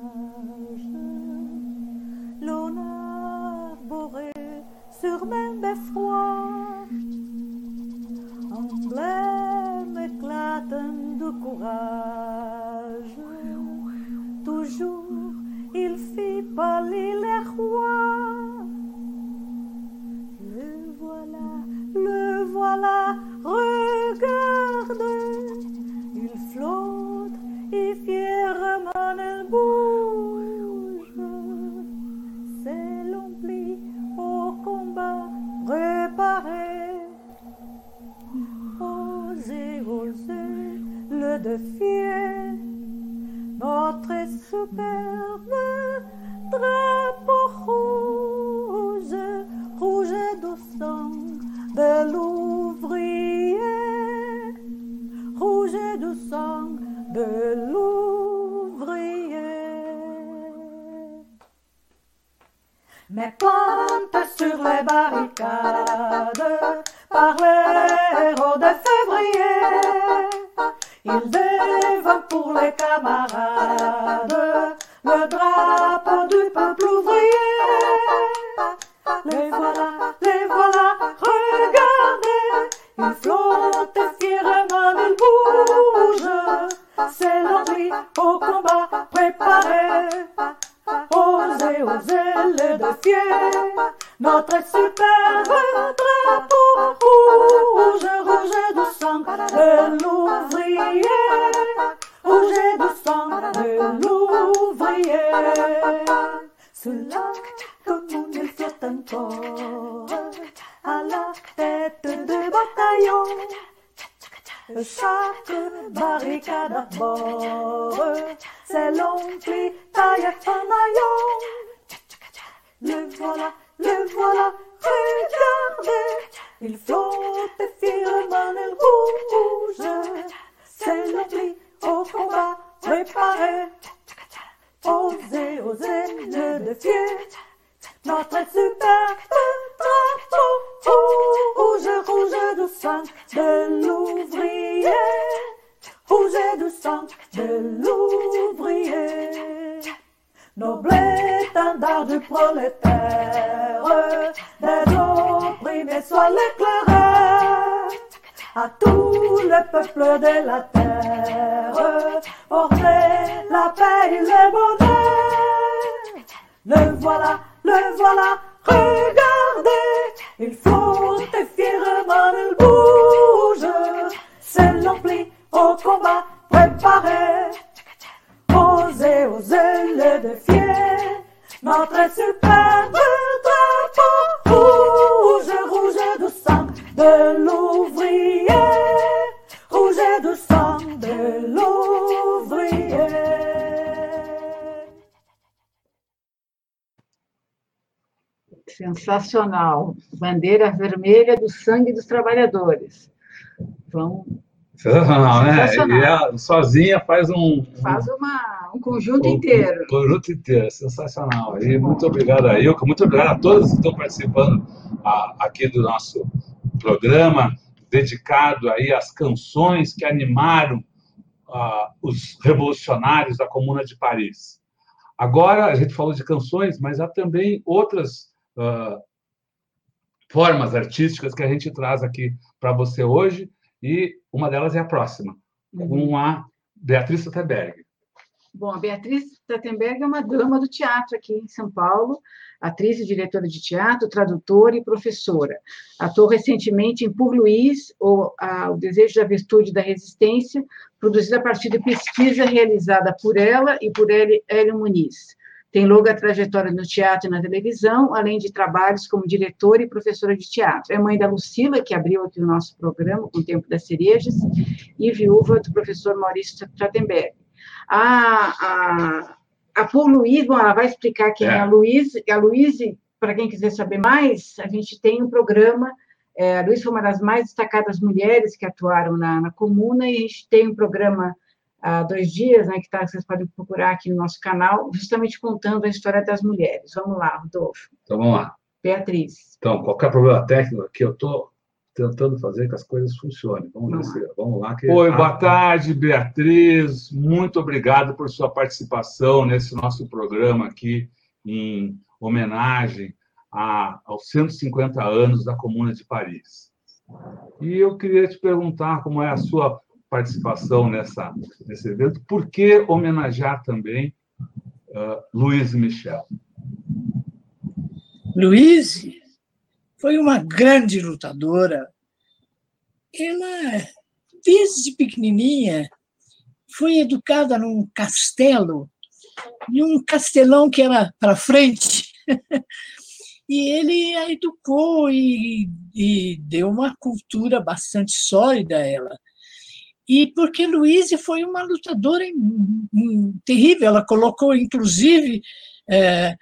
l'aune arborée sur mes beffrois. Emblème éclatant de courage. Toujours il fit pâlir les rois. Le voilà, le voilà, regarde, il flotte et fièrement il bouge. le défier, notre superbe drapeau. Sensacional. Bandeira vermelha do sangue dos trabalhadores. Sensacional, né? Sensacional. Ela sozinha faz um, Faz uma, um conjunto um- inteiro. um conjunto inteiro, sensacional. E muito obrigado a Ilka, muito obrigado a todos que estão participando aqui do nosso programa, dedicado aí às canções que animaram os revolucionários da Comuna de Paris. Agora, a gente falou de canções, mas há também outras ah, formas artísticas que a gente traz aqui para você hoje, e uma delas é a próxima, com a Beatriz Soterberg. Bom, a Beatriz Trattenberg é uma dama do teatro aqui em São Paulo, atriz e diretora de teatro, tradutora e professora. Atuou recentemente em Por Luiz, ou a, O Desejo da Virtude da Resistência, produzida a partir de pesquisa realizada por ela e por Hélio Muniz. Tem longa trajetória no teatro e na televisão, além de trabalhos como diretora e professora de teatro. É mãe da Lucila, que abriu aqui o nosso programa, com o Tempo das Cerejas, e viúva do professor Maurício Trattenberg. A, a, a Paul Luiz, bom, ela vai explicar quem é, É. a Luiz. A Luiz, para quem quiser saber mais, a gente tem um programa. É, a Luiz foi uma das mais destacadas mulheres que atuaram na, na comuna, e a gente tem um programa há dois dias, né, que tá, vocês podem procurar aqui no nosso canal, justamente contando a história das mulheres. Vamos lá, Rodolfo. Então vamos lá. Beatriz. Então, qualquer problema técnico aqui, eu estou tentando fazer que as coisas funcionem. Vamos, Vamos se- vamos lá. Que... Ah, Oi, tá. boa tarde, Beatriz. Muito obrigado por sua participação nesse nosso programa aqui, em homenagem a- aos 150 anos da Comuna de Paris. E eu queria te perguntar como é a sua participação nessa, nesse evento, por que homenagear também uh, Luiz Michel? Luíse foi uma grande lutadora. Ela, desde pequenininha, foi educada num castelo, num castelão que era para frente. (laughs) E ele a educou e, e deu uma cultura bastante sólida a ela. E porque Luíse foi uma lutadora terrível, ela colocou, inclusive, é,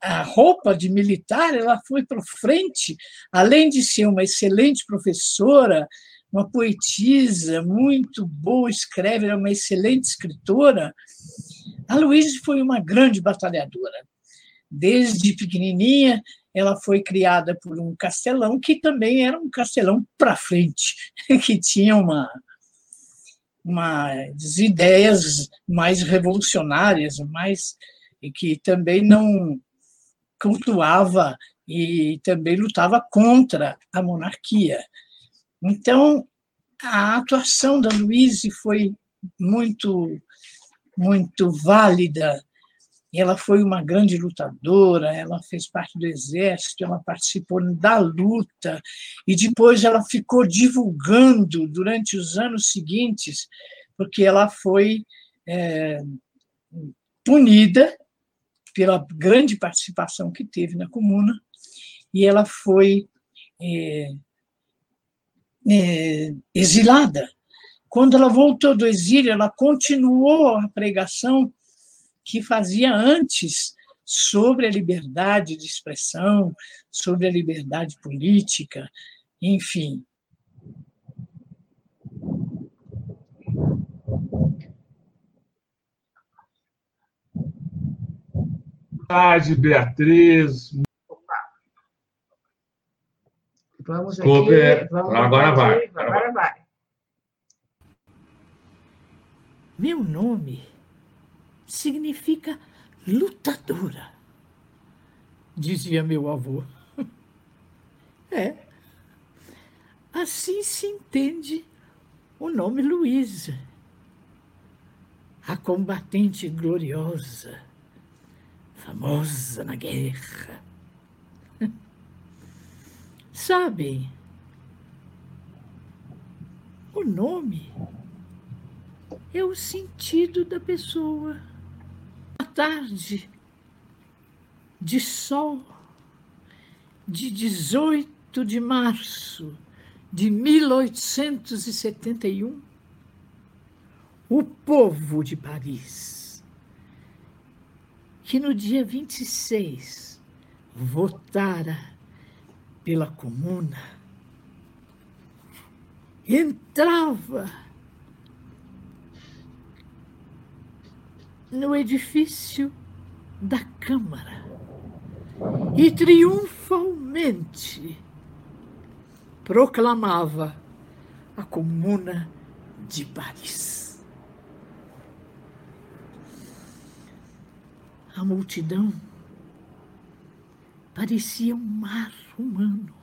a roupa de militar, ela foi para frente, além de ser uma excelente professora, uma poetisa muito boa, escreve, era uma excelente escritora, a Luísa foi uma grande batalhadora. Desde pequenininha, ela foi criada por um castelão que também era um castelão para frente, (laughs) que tinha uma umas ideias mais revolucionárias, mais e que também não cultuava e também lutava contra a monarquia. Então, a atuação da Luíse foi muito, muito válida. Ela foi uma grande lutadora, ela fez parte do exército, ela participou da luta, e depois ela ficou divulgando durante os anos seguintes, porque ela foi é, punida pela grande participação que teve na comuna, e ela foi é, é, exilada. Quando ela voltou do exílio, ela continuou a pregação que fazia antes sobre a liberdade de expressão, sobre a liberdade política, enfim. tarde, Beatriz. Vamos Desculpe, aqui. Vamos agora vai. aqui, Agora vai. Meu nome significa lutadora, dizia meu avô. (laughs) É. Assim se entende o nome Luísa, a combatente gloriosa famosa na guerra. (laughs) Sabem, o nome é o sentido da pessoa. A tarde de sol de 18 de março de 1871, o povo de Paris que no dia 26 votara pela comuna, entrava no edifício da Câmara e triunfalmente proclamava a Comuna de Paris. A multidão parecia um mar humano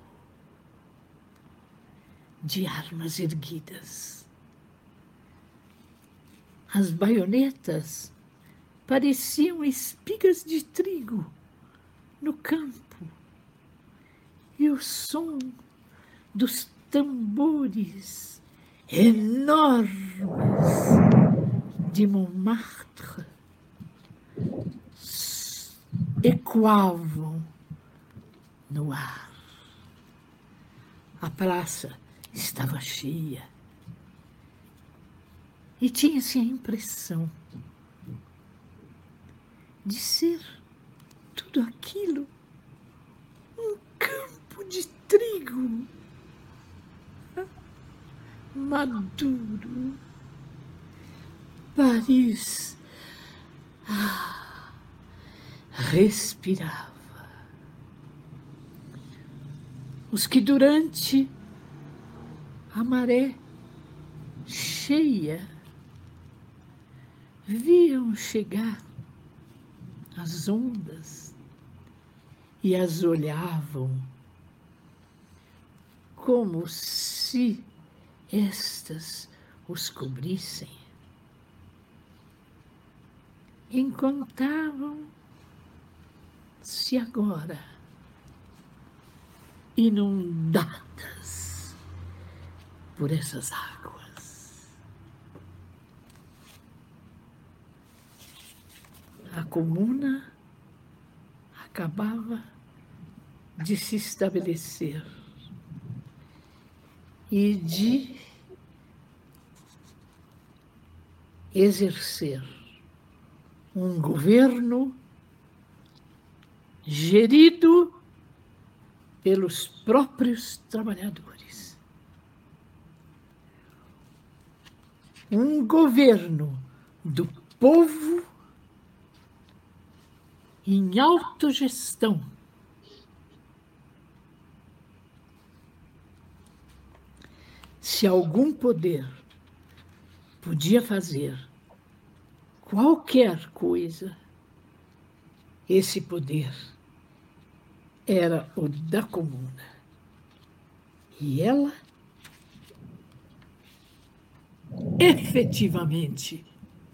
de armas erguidas. As baionetas pareciam espigas de trigo no campo e o som dos tambores enormes de Montmartre ecoavam no ar. A praça estava cheia e tinha-se a impressão de ser tudo aquilo um campo de trigo maduro. Paris. Ah respirava. Os que durante a maré cheia viam chegar as ondas e as olhavam como se estas os cobrissem. Encontravam se agora, inundadas por essas águas. A comuna acabava de se estabelecer e de exercer um governo gerido pelos próprios trabalhadores. Um governo do povo em autogestão. Se algum poder podia fazer qualquer coisa, esse poder era o da comuna. E ela efetivamente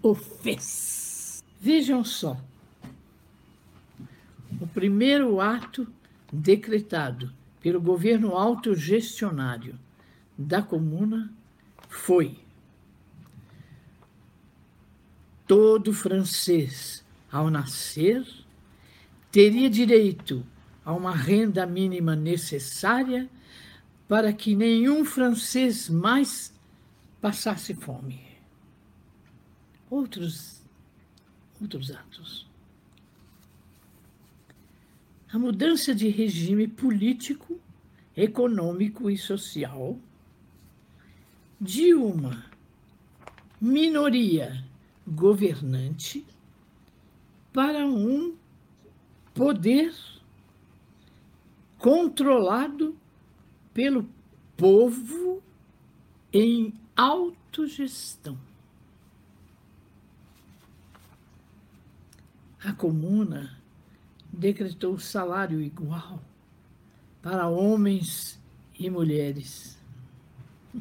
o fez. Vejam só. O primeiro ato decretado pelo governo autogestionário da comuna foi todo francês, ao nascer, teria direito a uma renda mínima necessária para que nenhum francês mais passasse fome. Outros, outros atos. A mudança de regime político, econômico e social de uma minoria governante para um poder controlado pelo povo em autogestão. A comuna decretou salário igual para homens e mulheres. (laughs)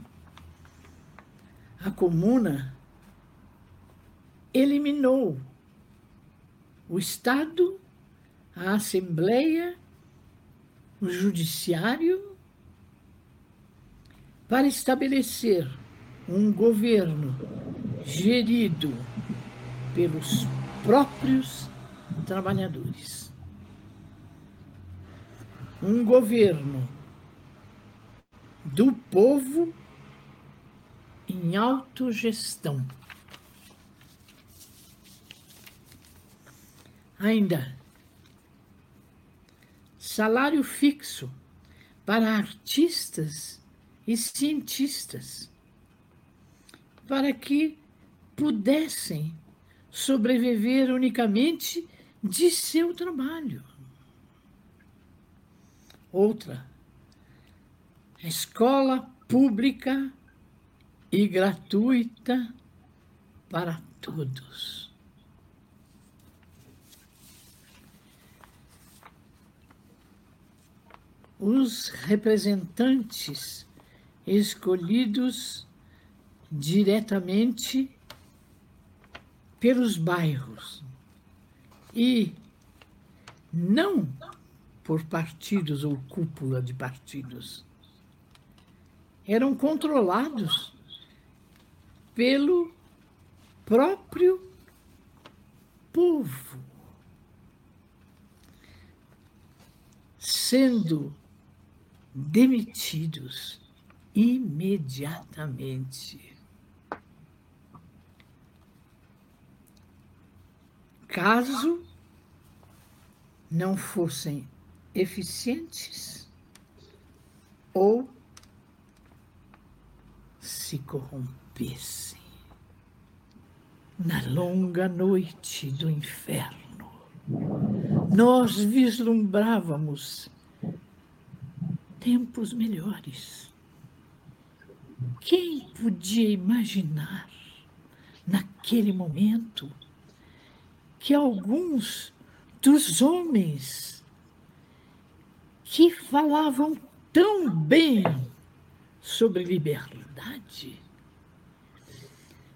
A comuna eliminou o Estado, a Assembleia, o Judiciário, para estabelecer um governo gerido pelos próprios trabalhadores. Um governo do povo em autogestão. Ainda, salário fixo para artistas e cientistas, para que pudessem sobreviver unicamente de seu trabalho. Outra, escola pública e gratuita para todos. os representantes escolhidos diretamente pelos bairros e não por partidos ou cúpula de partidos. Eram controlados pelo próprio povo, sendo demitidos imediatamente. Caso não fossem eficientes ou se corrompessem na longa noite do inferno. Nós vislumbrávamos tempos melhores. Quem podia imaginar, naquele momento, que alguns dos homens que falavam tão bem sobre liberdade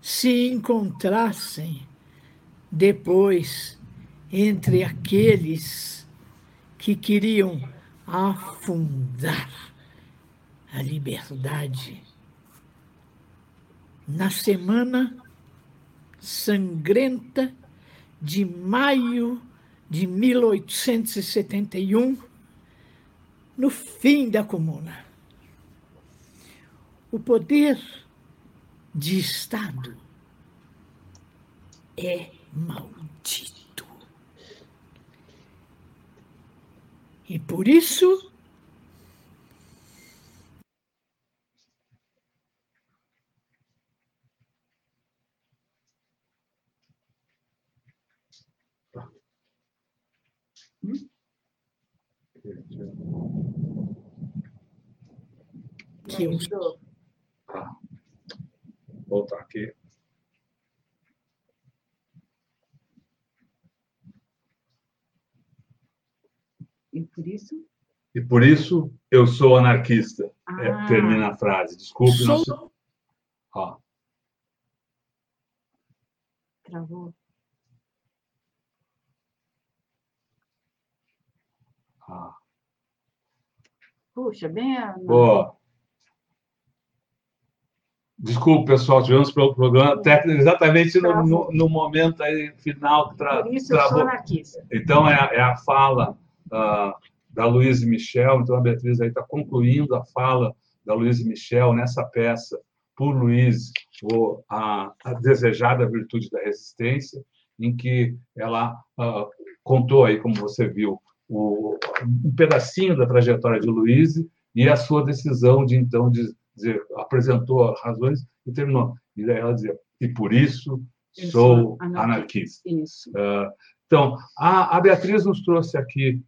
se encontrassem depois entre aqueles que queriam afundar a liberdade. Na semana sangrenta de maio de 1871, no fim da Comuna. O poder de Estado é maldito. E por isso que eu... Ah, voltar aqui. E por isso? E por isso eu sou anarquista. É, Ah. É, termina a frase. Desculpe. Sou- Não... Ó, Travou. ah, Puxa, bem boa. Desculpe, pessoal, tivemos pro- problema técnico exatamente no, no- no momento aí final que tra, Por isso travou. Então, é, a- é a fala ah, da Luísa Michel. Então, a Beatriz aí está concluindo a fala da Luísa Michel nessa peça, por Luiz, o, a, a Desejada Virtude da Resistência, em que ela ah, contou aí, como você viu, o, um pedacinho da trajetória de Luiz e a sua decisão de, então, de dizer, apresentou razões e terminou. E daí ela dizia, e por isso Eu sou anarquista. anarquista. Isso. Ah, então, a, a Beatriz nos trouxe aqui.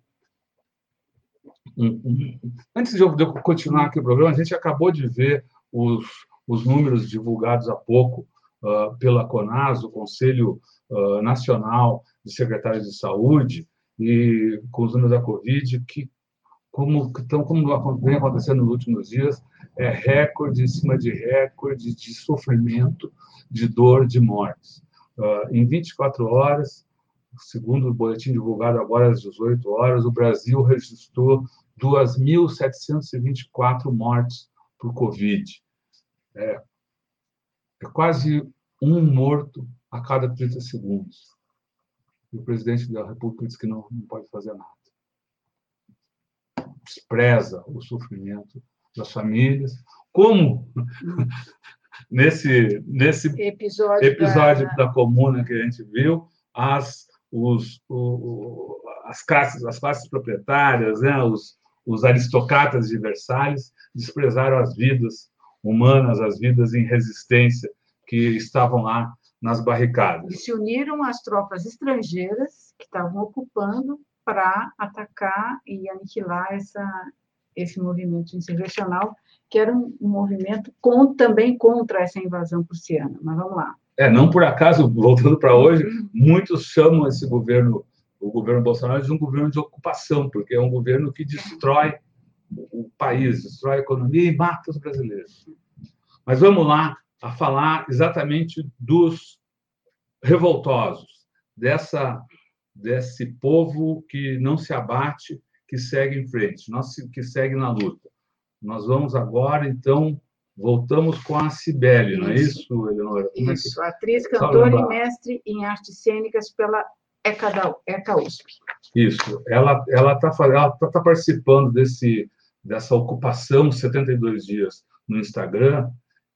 antes de eu, continuar aqui o programa, a gente acabou de ver os, os números divulgados há pouco ah, pela CONAS, o Conselho ah, Nacional de Secretários de Saúde, e com os números da Covid, que, como, que estão, como vem acontecendo nos últimos dias, é recorde em cima de recorde de sofrimento, de dor, de mortes. Ah, em 24 horas, segundo o boletim divulgado agora às 18 horas, o Brasil registrou 2.724 mortes por Covid. É, é quase um morto a cada 30 segundos. E o presidente da República diz que não, não pode fazer nada. Despreza o sofrimento das famílias. Como nesse, nesse Episódio, episódio da... da comuna que a gente viu, as, os, o- as, classes, as classes proprietárias, né, os, os aristocratas de Versalhes desprezaram as vidas humanas, as vidas em resistência que estavam lá nas barricadas. E se uniram às tropas estrangeiras que estavam ocupando para atacar e aniquilar essa, esse movimento insurrecional, que era um, um movimento com, também contra essa invasão prussiana. Mas vamos lá. É, não por acaso, (laughs) voltando para hoje, muitos chamam esse governo, o governo Bolsonaro, de um governo de ocupação, porque é um governo que destrói o país, destrói a economia e mata os brasileiros. Mas vamos lá a falar exatamente dos revoltosos, dessa desse povo que não se abate, que segue em frente, nós que segue na luta. Nós vamos agora, então, voltamos com a Cibele, não é isso, Eleonora? Como é que- Isso, atriz, cantora e mestre em artes cênicas pela ECA, USP. Isso. Ela está ela tá, tá participando desse dessa ocupação 72 dias no Instagram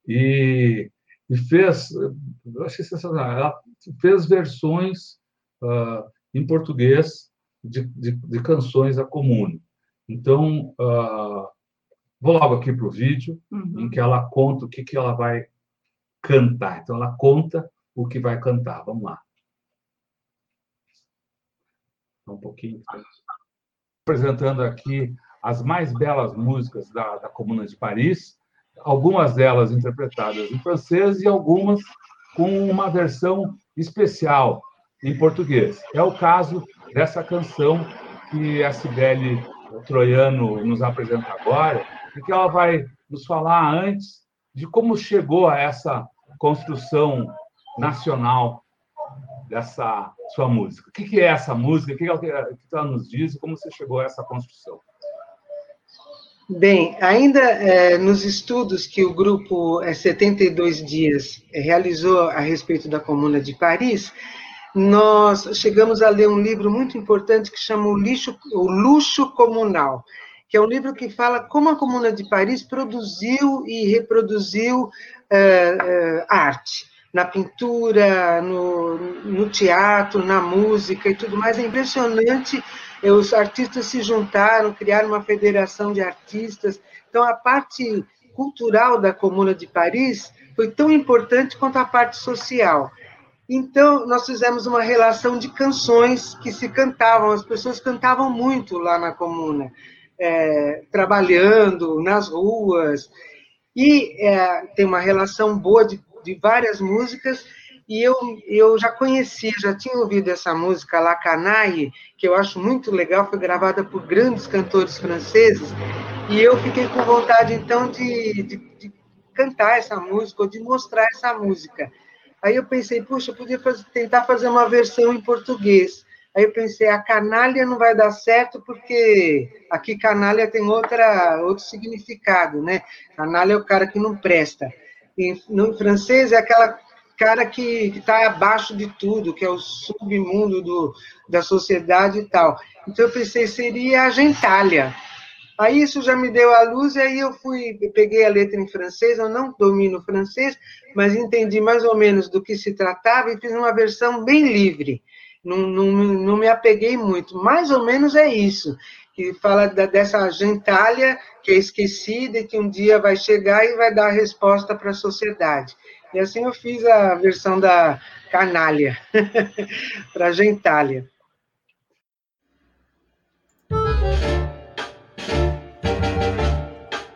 e, e fez eu achei sensacional. Ela fez versões ah, em português de, de, de canções da comuna. Então ah, vou logo aqui para o vídeo Uhum. em que ela conta o que que ela vai cantar. Então ela conta o que vai cantar. Vamos lá. Um pouquinho. Apresentando aqui as mais belas músicas da, da Comuna de Paris, algumas delas interpretadas em francês e algumas com uma versão especial em português. É o caso dessa canção que a Cibele Troiano nos apresenta agora, e que ela vai nos falar antes de como chegou a essa construção nacional dessa sua música. O que é essa música? O que ela, nos diz como você chegou a essa construção? Bem, ainda eh, nos estudos que o grupo eh, 72 Dias realizou a respeito da Comuna de Paris, nós chegamos a ler um livro muito importante que chama O, Lixo, o Luxo Comunal, que é um livro que fala como a Comuna de Paris produziu e reproduziu eh, eh, arte. na pintura, no, no teatro, na música e tudo mais. É impressionante. Os artistas se juntaram, criaram uma federação de artistas. Então, a parte cultural da Comuna de Paris foi tão importante quanto a parte social. Então, nós fizemos uma relação de canções que se cantavam, as pessoas cantavam muito lá na comuna, é, trabalhando nas ruas, e é, tem uma relação boa de, de várias músicas, e eu, eu já conhecia, já tinha ouvido essa música, La Canaille, que eu acho muito legal, foi gravada por grandes cantores franceses, e eu fiquei com vontade, então, de, de, de cantar essa música, ou de mostrar essa música. Aí eu pensei, puxa, eu podia fazer, tentar fazer uma versão em português. Aí eu pensei, a canalha não vai dar certo porque aqui canalha tem outra, outro significado, né? Canalha é o cara que não presta. E no francês é aquela cara que está abaixo de tudo, que é o submundo do, da sociedade e tal. Então eu pensei, seria a gentalha. Aí isso já me deu a luz, e aí eu fui, peguei a letra em francês, eu não domino francês, mas entendi mais ou menos do que se tratava e fiz uma versão bem livre. Não, não, não me apeguei muito. Mais ou menos é isso, que fala da, dessa gentalha que é esquecida e que um dia vai chegar e vai dar a resposta para a sociedade. E assim eu fiz a versão da canalha, (laughs) para a gentalha.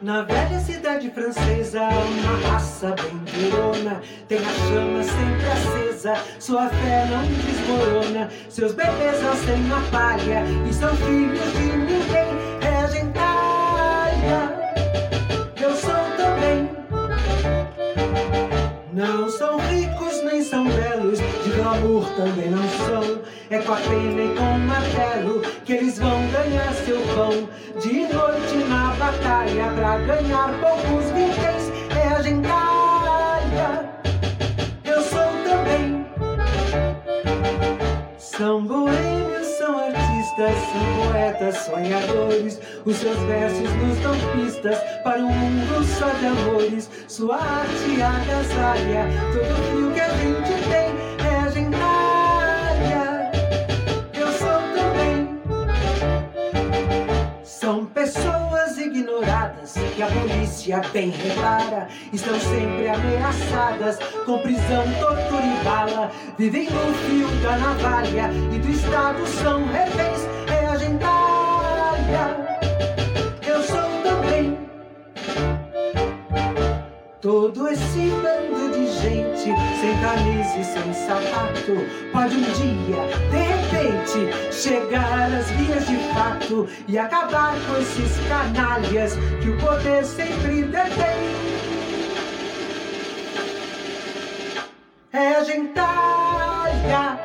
Na velha cidade francesa, uma raça bem durona tem a chama sempre acesa, sua fé não desmorona, seus bebês nascem na palha e são filhos de ninguém, é gentalha. Eu sou também. Não são ricos nem são belos, de glamour também não são. É com a pena e com o martelo que eles vão ganhar seu pão. De noite na batalha, pra ganhar poucos vintens, é a gentalha. Eu sou também. São boêmios, são artistas, são poetas, sonhadores. Os seus versos nos dão pistas para um mundo só de amores. Sua arte agasalha todo frio que a gente tem. São pessoas ignoradas que a polícia bem repara. Estão sempre ameaçadas com prisão, tortura e bala. Vivem no fio da navalha e do Estado são reféns. É a gentalha. Todo esse bando de gente, sem camisa e sem sapato, pode um dia, de repente, chegar às vias de fato e acabar com esses canalhas que o poder sempre detém. É a gentalha,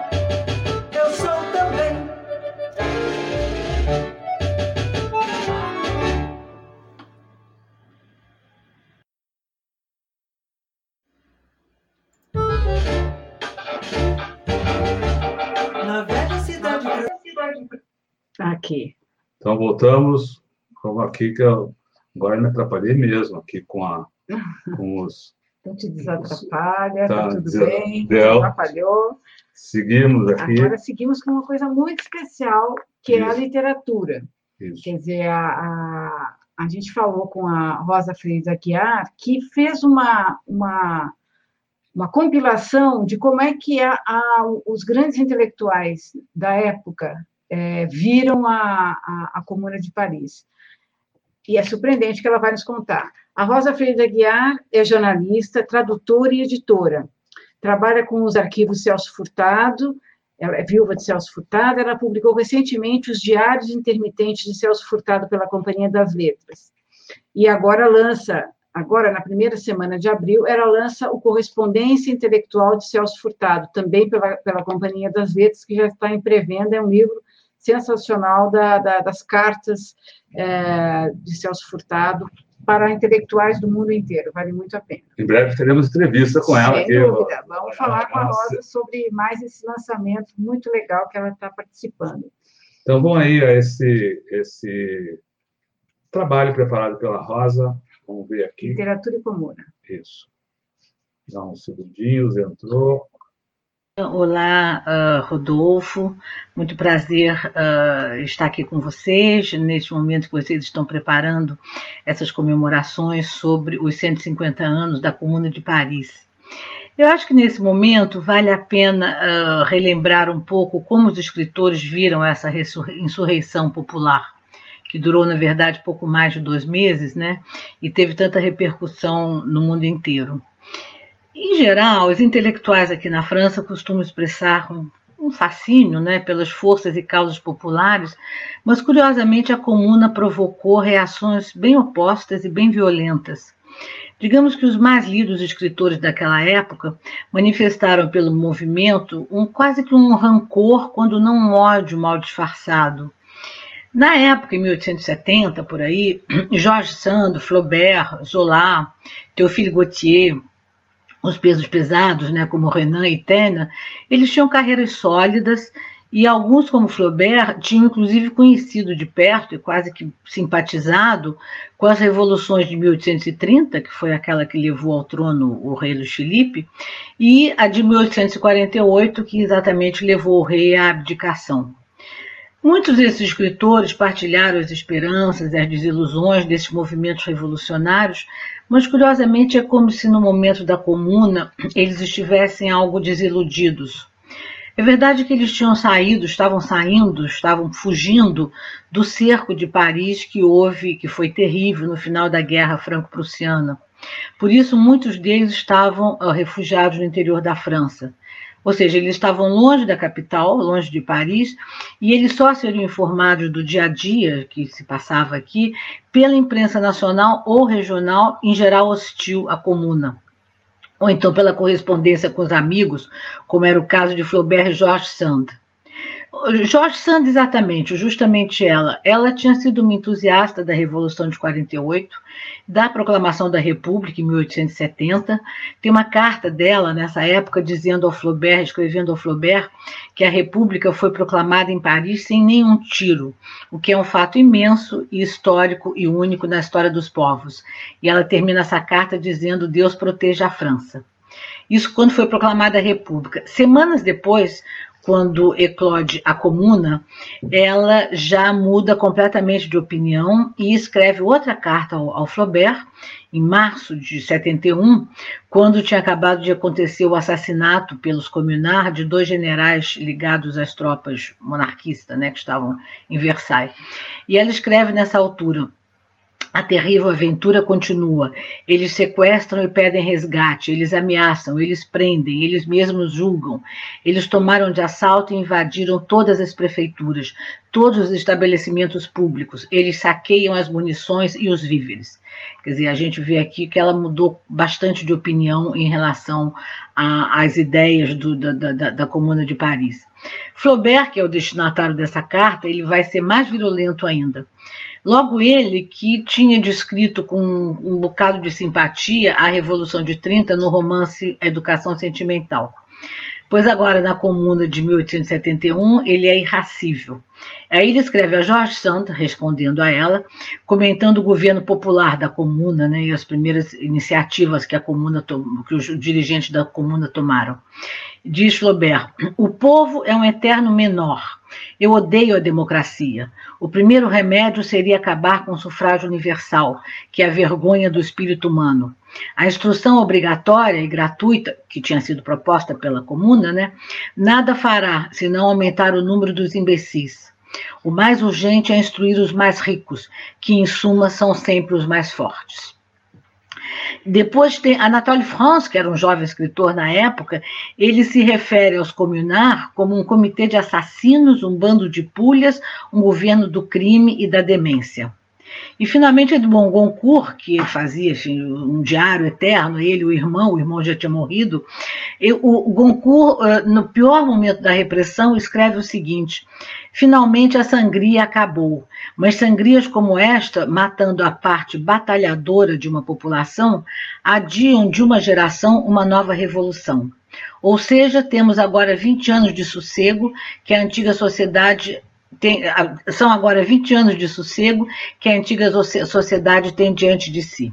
Aqui. Então, voltamos. Vamos aqui, que eu agora me atrapalhei mesmo aqui com, a, (laughs) com os. Então te desatrapalha, Tá, tá, tudo bem, deu. atrapalhou. Seguimos aqui. Agora seguimos com uma coisa muito especial, que é a Isso. literatura. Isso. Quer dizer, a, a, a gente falou com a Rosa Freire Aguiar, que fez uma, uma, uma compilação de como é que a, a- os grandes intelectuais da época eh, viram a, a, a Comuna de Paris. E é surpreendente que ela vai nos contar. A Rosa Freire Aguiar é jornalista, tradutora e editora. Trabalha com os arquivos Celso Furtado, ela é viúva de Celso Furtado, ela publicou recentemente os Diários Intermitentes de Celso Furtado pela Companhia das Letras. E agora lança, agora na primeira semana de abril, ela lança o Correspondência Intelectual de Celso Furtado, também pela, pela Companhia das Letras, que já está em pré-venda, é um livro sensacional da, da, das cartas é, de Celso Furtado para intelectuais do mundo inteiro, vale muito a pena. Em breve teremos entrevista com ela Sem dúvida. Vamos falar com a. Rosa sobre mais esse lançamento muito legal que ela está participando. Então, vamos aí a esse, esse trabalho preparado pela Rosa. Vamos ver aqui. Literatura e Comuna. Isso. Dá uns segundinhos, entrou. Olá, uh, Rodolfo. Muito prazer uh, estar aqui com vocês neste momento que vocês estão preparando essas comemorações sobre os 150 anos da Comuna de Paris. Eu acho que nesse momento vale a pena uh, relembrar um pouco como os escritores viram essa insurreição popular, que durou, na verdade, pouco mais de dois meses, né? E teve tanta repercussão no mundo inteiro. Em geral, os intelectuais aqui na França costumam expressar um, um fascínio né, pelas forças e causas populares, mas curiosamente a Comuna provocou reações bem opostas e bem violentas. Digamos que os mais lidos escritores daquela época manifestaram pelo movimento um quase que um rancor, quando não um ódio mal disfarçado. Na época, em 1870, por aí, (clears throat) Georges Sand, Flaubert, Zola, Théophile Gautier, os pesos pesados, né, como Renan e Tena, eles tinham carreiras sólidas e alguns, como Flaubert, tinham inclusive conhecido de perto e quase que simpatizado com as revoluções de 1830, que foi aquela que levou ao trono o rei Luís Felipe, e a de 1848, que exatamente levou o rei à abdicação. Muitos desses escritores partilharam as esperanças e as desilusões desses movimentos revolucionários, mas curiosamente é como se no momento da comuna eles estivessem algo desiludidos. É verdade que eles tinham saído, estavam saindo, estavam fugindo do cerco de Paris que houve, que foi terrível no final da Guerra Franco-Prussiana. Por isso, muitos deles estavam uh, refugiados no interior da França. Ou seja, eles estavam longe da capital, longe de Paris, e eles só seriam informados do dia a dia que se passava aqui pela imprensa nacional ou regional, em geral hostil à comuna. Ou então pela correspondência com os amigos, como era o caso de Flaubert e Georges Sand. Jorge Sand, exatamente, justamente ela. Ela tinha sido uma entusiasta da Revolução de 48, da proclamação da República em 1870. Tem uma carta dela nessa época dizendo ao Flaubert, escrevendo ao Flaubert, que a República foi proclamada em Paris sem nenhum tiro, o que é um fato imenso e histórico e único na história dos povos. E ela termina essa carta dizendo: Deus proteja a França. Isso quando foi proclamada a República. Semanas depois, quando eclode a comuna, ela já muda completamente de opinião e escreve outra carta ao, ao Flaubert, em março de 71, quando tinha acabado de acontecer o assassinato pelos comunards de dois generais ligados às tropas monarquistas, né, que estavam em Versailles. E ela escreve nessa altura: a terrível aventura continua. Eles sequestram e pedem resgate, eles ameaçam, eles prendem, eles mesmos julgam. Eles tomaram de assalto e invadiram todas as prefeituras, todos os estabelecimentos públicos. Eles saqueiam as munições e os víveres. Quer dizer, a gente vê aqui que ela mudou bastante de opinião em relação às ideias do, da, da, da Comuna de Paris. Flaubert, que é o destinatário dessa carta, ele vai ser mais virulento ainda. Logo ele, que tinha descrito com um bocado de simpatia a Revolução de 30 no romance Educação Sentimental. Pois agora, na Comuna de 1871, ele é irracível. Aí ele escreve a Jorge Santa, respondendo a ela, comentando o governo popular da Comuna né, e as primeiras iniciativas que, a comuna que os dirigentes da Comuna tomaram. Diz Flaubert: o povo é um eterno menor. Eu odeio a democracia. O primeiro remédio seria acabar com o sufrágio universal, que é a vergonha do espírito humano. A instrução obrigatória e gratuita, que tinha sido proposta pela comuna, né, nada fará senão aumentar o número dos imbecis. O mais urgente é instruir os mais ricos, que em suma são sempre os mais fortes. Depois tem Anatole France, que era um jovem escritor na época, ele se refere aos comunar como um comitê de assassinos, um bando de pulhas, um governo do crime e da demência. E finalmente Edmond Goncourt, que fazia enfim, um diário eterno, ele, o irmão, o irmão já tinha morrido, o Goncourt, eh, no pior momento da repressão, escreve o seguinte: Finalmente a sangria acabou, mas sangrias como esta, matando a parte batalhadora de uma população, adiam de uma geração uma nova revolução. Ou seja, temos agora 20 anos de sossego que a antiga sociedade tem, são agora 20 anos de sossego que a antiga sociedade tem diante de si.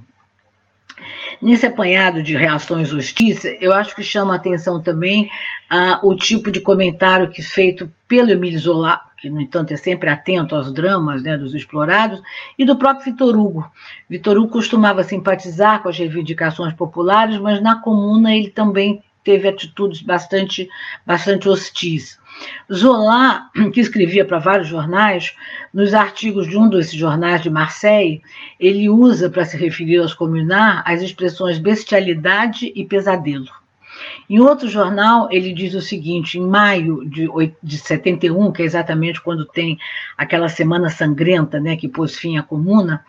Nesse apanhado de reações hostis, eu acho que chama a atenção também ah, o tipo de comentário que feito pelo Emílio Zola, que, no entanto, é sempre atento aos dramas né, dos explorados, e do próprio Vitor Hugo. Vitor Hugo costumava simpatizar com as reivindicações populares, mas na comuna ele também teve atitudes bastante, bastante hostis. Zola, (clears throat) que escrevia para vários jornais, nos artigos de um desses jornais de Marseille, ele usa para se referir aos comunar as expressões bestialidade e pesadelo. Em outro jornal, ele diz o seguinte: em maio de, de 71, que é exatamente quando tem aquela semana sangrenta né, que pôs fim à comuna,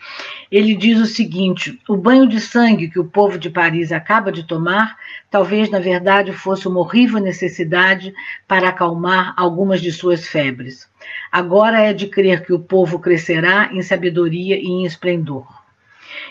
ele diz o seguinte: o banho de sangue que o povo de Paris acaba de tomar, talvez na verdade fosse uma horrível necessidade para acalmar algumas de suas febres. Agora é de crer que o povo crescerá em sabedoria e em esplendor.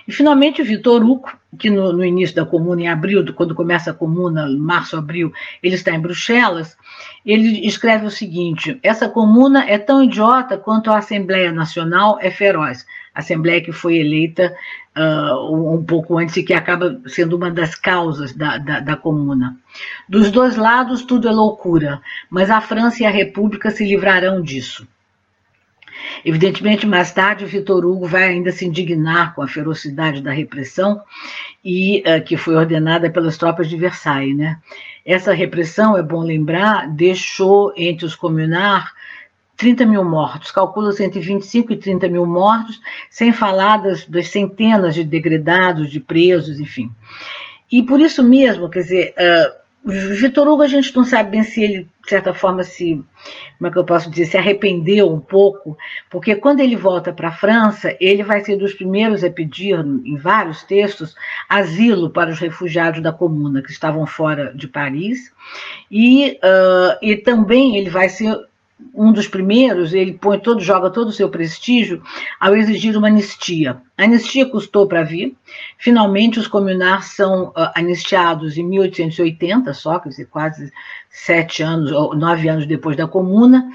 E, finalmente, o Vitor Hugo, que no, no, início da comuna, em abril, quando começa a comuna, março, abril, ele está em Bruxelas, ele escreve o seguinte: essa comuna é tão idiota quanto a Assembleia Nacional é feroz. A Assembleia que foi eleita uh, um pouco antes e que acaba sendo uma das causas da, da, da comuna. Dos dois lados, tudo é loucura, mas a França e a República se livrarão disso. Evidentemente, mais tarde, o Vitor Hugo vai ainda se indignar com a ferocidade da repressão e uh, que foi ordenada pelas tropas de Versailles. Né? Essa repressão, é bom lembrar, deixou entre os comunar 30 mil mortos, calcula-se entre 25 e 30 mil mortos, sem falar das, das centenas de degredados, de presos, enfim. E por isso mesmo, quer dizer, uh, Vitor Hugo, a gente não sabe bem se ele, de certa forma, se, como é que eu posso dizer, se arrependeu um pouco, porque quando ele volta para a França, ele vai ser dos primeiros a pedir, em vários textos, asilo para os refugiados da comuna que estavam fora de Paris, e, uh, e também ele vai ser um dos primeiros, ele põe todo, joga todo o seu prestígio ao exigir uma anistia. A anistia custou para vir. Finalmente, os comunares são uh, anistiados em 1880, só, quase sete anos, ou nove anos depois da comuna.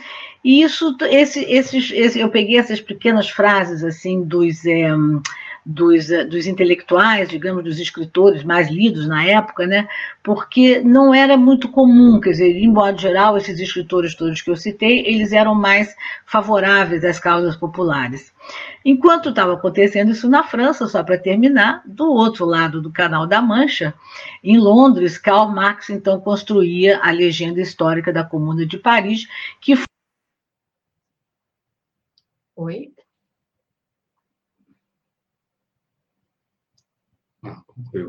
E isso, esse, esses, esse, eu peguei essas pequenas frases assim dos é, dos, eh, dos intelectuais, digamos, dos escritores mais lidos na época, né? porque não era muito comum, quer dizer, em modo geral, esses escritores todos que eu citei, eles eram mais favoráveis às causas populares. Enquanto estava acontecendo isso na França, só para terminar, do outro lado do Canal da Mancha, em Londres, Karl Marx então construía a legenda histórica da Comuna de Paris, que Oi?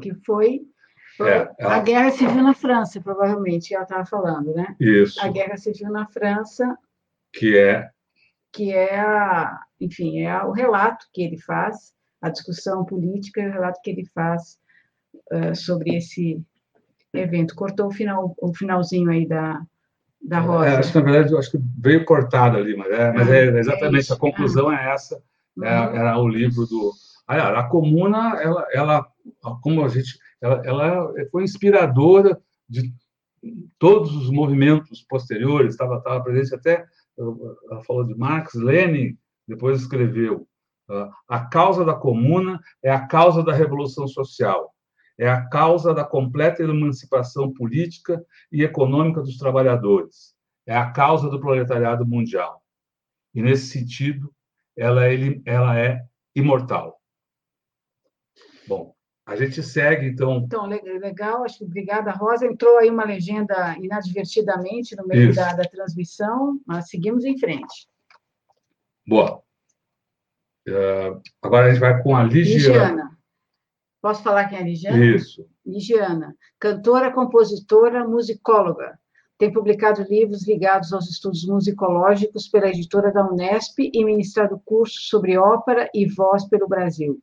Que foi, é, ela... a guerra civil na França, provavelmente, ela estava falando, né? Isso. A guerra civil na França. Que é. Que é, a, enfim, é o relato que ele faz, a discussão política, o relato que ele faz uh, sobre esse evento. Cortou o, final, o finalzinho aí da, da é, rosa. É, acho que, na verdade, acho que veio cortado ali, mas é, mas ah, é exatamente, é a conclusão ah. é essa, uhum. era o livro do a, comuna, ela, ela, como a gente, ela, ela foi inspiradora de todos os movimentos posteriores, estava, estava presente até, ela falou de Marx, Lenin, depois escreveu, a causa da comuna é a causa da revolução social, é a causa da completa emancipação política e econômica dos trabalhadores, é a causa do proletariado mundial. E, nesse sentido, ela é, ela é imortal. Bom, a gente segue, então. Então, legal, acho que obrigada, Rosa. Entrou aí uma legenda inadvertidamente no meio da, da, transmissão, mas seguimos em frente. Boa. Uh, agora a gente vai com a Ligiana. Ligiana. Posso falar quem é a Ligiana? Isso. Ligiana, cantora, compositora, musicóloga. Tem publicado livros ligados aos estudos musicológicos pela editora da Unesp e ministrado cursos sobre ópera e voz pelo Brasil.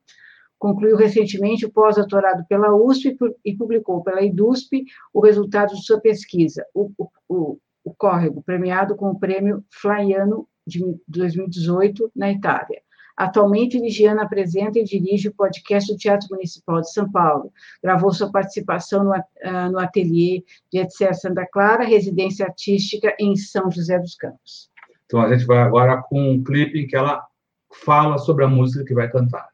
Concluiu recentemente o pós-doutorado pela USP e publicou pela IDUSP o resultado de sua pesquisa, o, o, o Córrego, premiado com o prêmio Flaiano de 2018 na Itália. Atualmente, Ligiana apresenta e dirige o podcast do Teatro Municipal de São Paulo. Gravou sua participação no, uh, no ateliê de Etcer Santa Clara, residência artística em São José dos Campos. Então, a gente vai agora com um clipe em que ela fala sobre a música que vai cantar.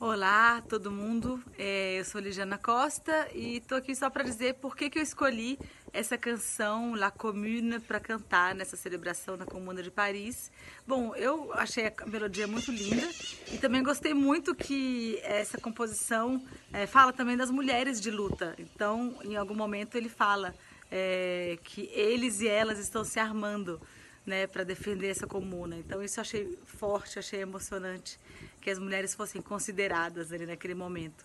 Olá, todo mundo. É, eu sou Ligiana Costa e estou aqui só para dizer por que, que eu escolhi essa canção La Commune para cantar nessa celebração na Comuna de Paris. Bom, eu achei a melodia muito linda e também gostei muito que essa composição é, fala também das mulheres de luta. Então, em algum momento ele fala é, que eles e elas estão se armando né, para defender essa comuna. Então, isso eu achei forte, achei emocionante que as mulheres fossem consideradas ali naquele momento.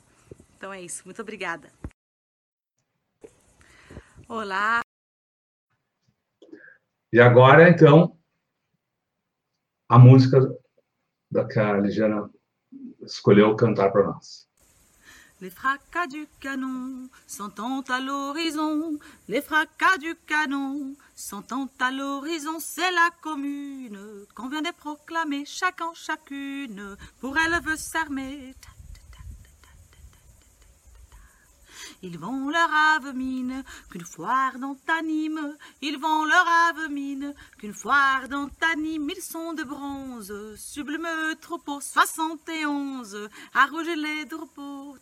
Então é isso. Muito obrigada. Olá. E agora, então, a música da que a Ligiana escolheu cantar para nós. Les fracas du canon s'entendent à l'horizon. Les fracas du canon s'entendent à l'horizon. C'est la commune qu'on vient de proclamer, chacun, chacune. Pour elle veut s'armer. Ils vont leur ave mine, qu'une foire dont t'anime. Ils vont leur ave mine, qu'une foire dont t'anime. Ils sont de bronze, sublime troupeau, 71, à rouger les troupeaux.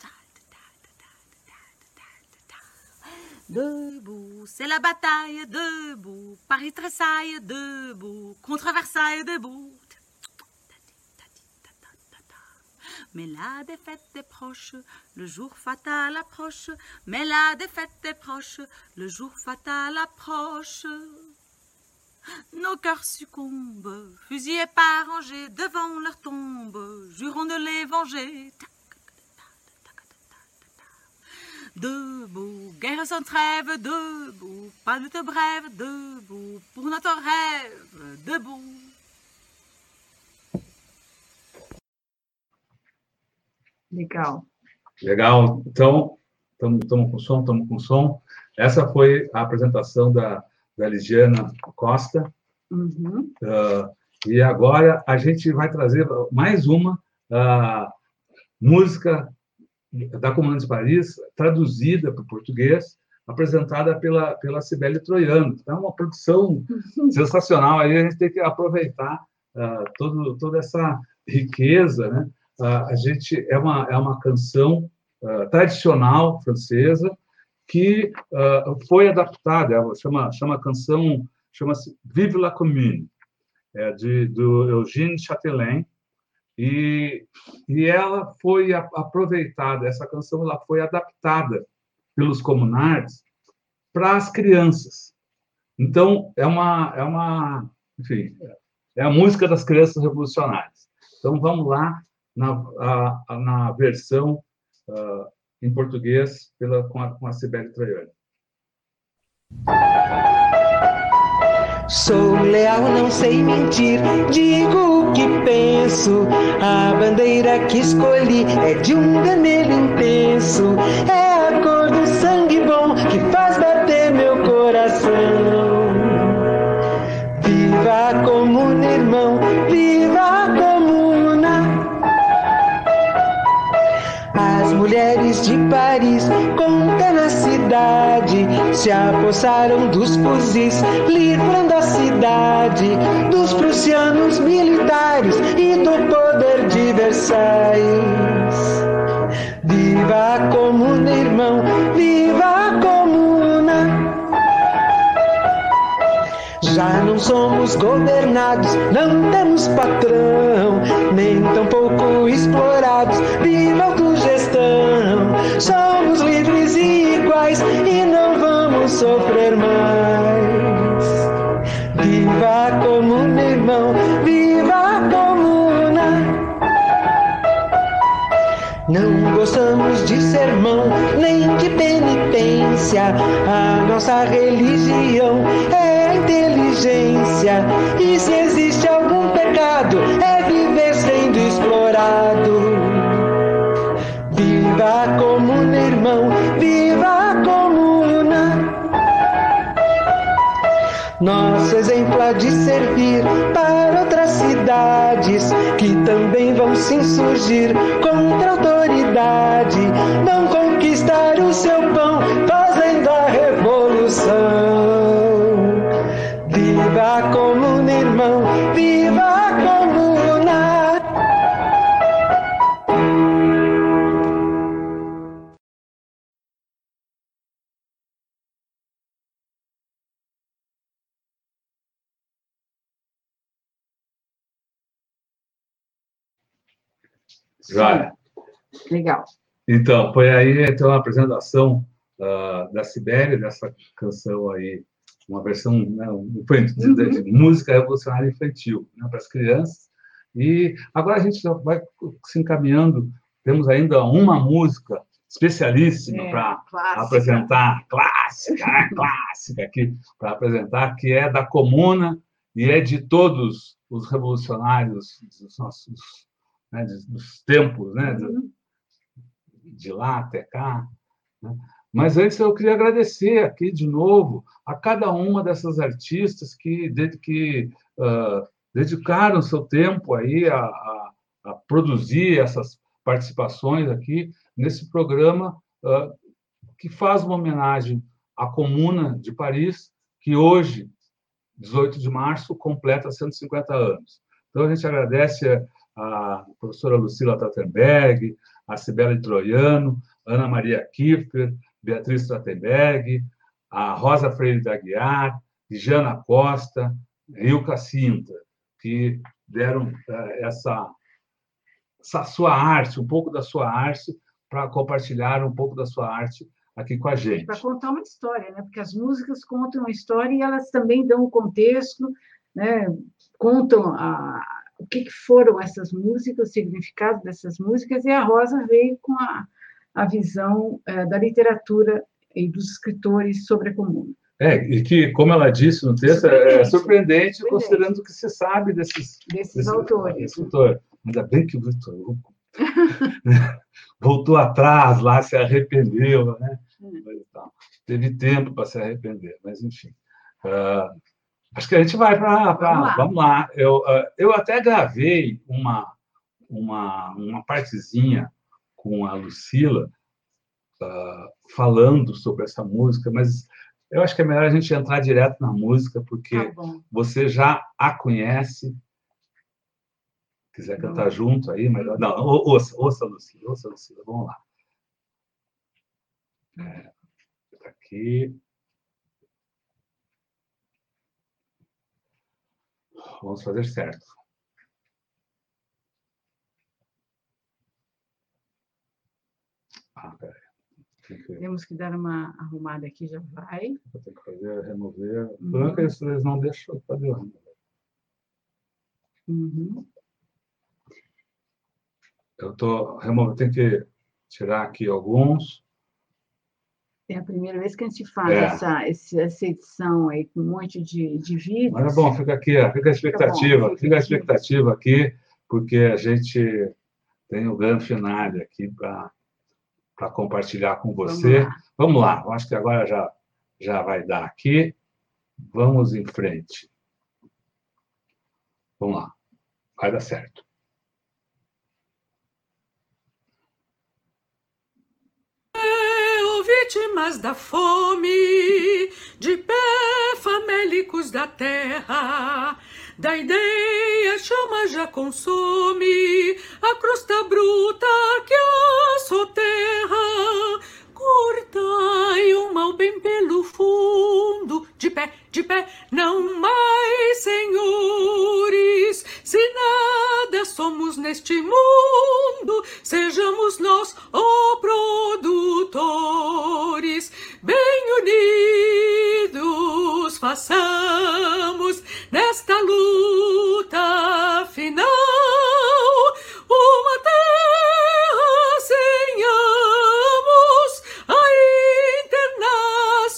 Debout, c'est la bataille, debout. Paris tressaille, debout. Contre Versailles, debout. Mais la défaite est proche, le jour fatal approche. Mais la défaite est proche, le jour fatal approche. Nos cœurs succombent, fusillés par rangées devant leur tombe, jurons de les venger. Debout, guerre sans trêve, debout, pas de te brève, debout, pour notre rêve, debout. Legal. Legal. Então, estamos com som, estamos com som. Essa foi a apresentação da, da Ligiana Costa. Uhum. Uh, e agora a gente vai trazer mais uma uh, música da Comuna de Paris, traduzida para o português, apresentada pela, pela Cibele Troiano. Então, é uma produção sensacional. Aí a gente tem que aproveitar uh, todo, toda essa riqueza. Né? Uh, a gente é uma, é uma canção uh, tradicional francesa que foi adaptada, chama, chama a canção, chama-se Vive la Commune, é de, do Eugène Châtelain, e, e ela foi aproveitada, essa canção ela foi adaptada pelos comunards para as crianças. Então, é uma, é uma, enfim, é a música das crianças revolucionárias. Então, vamos lá na, a, na versão uh, em português pela, com a, a Sibeli Traiani. Sou leal, não sei mentir, digo o que penso. A bandeira que escolhi é de um vermelho intenso. É a cor do sangue bom que faz bater meu coração. Viva a comuna, irmão, viva a comuna. As mulheres de Paris, com tenacidade, se apossaram dos fuzis, livrando a cidade dos prussianos militares e do poder de Versailles. Viva a comuna, irmão, viva a comuna. Já não somos governados, não temos patrão, nem tampouco explorados. Viva a autogestão, somos livres e não vamos sofrer mais. Viva a comuna, irmão, viva comuna. Não gostamos de sermão, nem de penitência. A nossa religião é inteligência. E se existe algum pecado, é viver sendo explorado. Viva a comuna, irmão, viva Nosso exemplo há de servir para outras cidades que também vão se insurgir contra a autoridade, vão conquistar o seu pão, fazendo a revolução. Viva a comuna, irmão, Já. Legal. Então, foi aí então, a apresentação uh, da Sibéria, dessa canção aí, uma versão né, de, uhum. de, de, música revolucionária infantil né, para as crianças. E agora a gente vai se encaminhando, temos ainda uma música especialíssima é, para apresentar, clássica, né, (laughs) clássica aqui, para apresentar, que é da Comuna e é de todos os revolucionários dos nossos né, dos tempos, né, uhum. de lá até cá. Né? Mas antes eu queria agradecer aqui de novo a cada uma dessas artistas que, que uh, dedicaram seu tempo aí a, a, a, produzir essas participações aqui nesse programa uh, que faz uma homenagem à Comuna de Paris, que hoje, 18 de março, completa 150 anos. Então, a gente agradece a professora Lucila Tattenberg, a Sibeli Troiano, Ana Maria Kiffer, Beatriz Trottenberg, a Rosa Freire da Guiar, Jana Costa, Ilka Sintra, que deram eh, essa, essa sua arte, um pouco da sua arte, para compartilhar um pouco da sua arte aqui com a gente. Para contar uma história, né? porque as músicas contam uma história e elas também dão um contexto, né? contam a, o que, foram essas músicas, o significado dessas músicas, e a Rosa veio com a, a visão é, da literatura e dos escritores sobre a comuna. É, e que, como ela disse no texto, é surpreendente, é surpreendente, surpreendente. considerando o que se sabe desses, desses, desses autores. Autor. Ainda bem que o Vitor Hugo voltou atrás lá, se arrependeu, né? Hum. Teve tempo para se arrepender, mas enfim. Uh, Acho que a gente vai para. Vamos lá. Vamos lá. Eu, ah, eu até gravei uma, uma, uma partezinha com a Lucila uh, falando sobre essa música, mas eu acho que é melhor a gente entrar direto na música, porque tá você já a conhece. Quiser cantar não. junto aí, melhor. Não, ouça, ouça, Lucila, ouça, Lucila, vamos lá. É, tá aqui. Vamos fazer certo. Ah, peraí. Que... Temos que dar uma arrumada aqui, já vai. Vou ter que fazer, remover. Uhum. Branca, eles não deixam fazer. Uhum. Eu estou removendo, tem que tirar aqui alguns. É a primeira vez que a gente faz é. essa, essa edição aí com um monte de, de vídeos. Mas é bom, fica aqui, fica a expectativa, fica, fica a expectativa aqui, porque a gente tem o grande finale aqui para compartilhar com você. Vamos lá. Vamos lá, acho que agora já, já vai dar aqui. Vamos em frente. Vamos lá, vai dar certo. Vítimas da fome, de pé famélicos da terra. Da ideia chama já consome a crosta bruta que a soterra. Cortai o mal bem pelo fundo, de pé, de pé, não mais, senhores. Se nada somos neste mundo, sejamos nós, ó produtores, bem unidos, façamos nesta luta final uma terra sem amos, a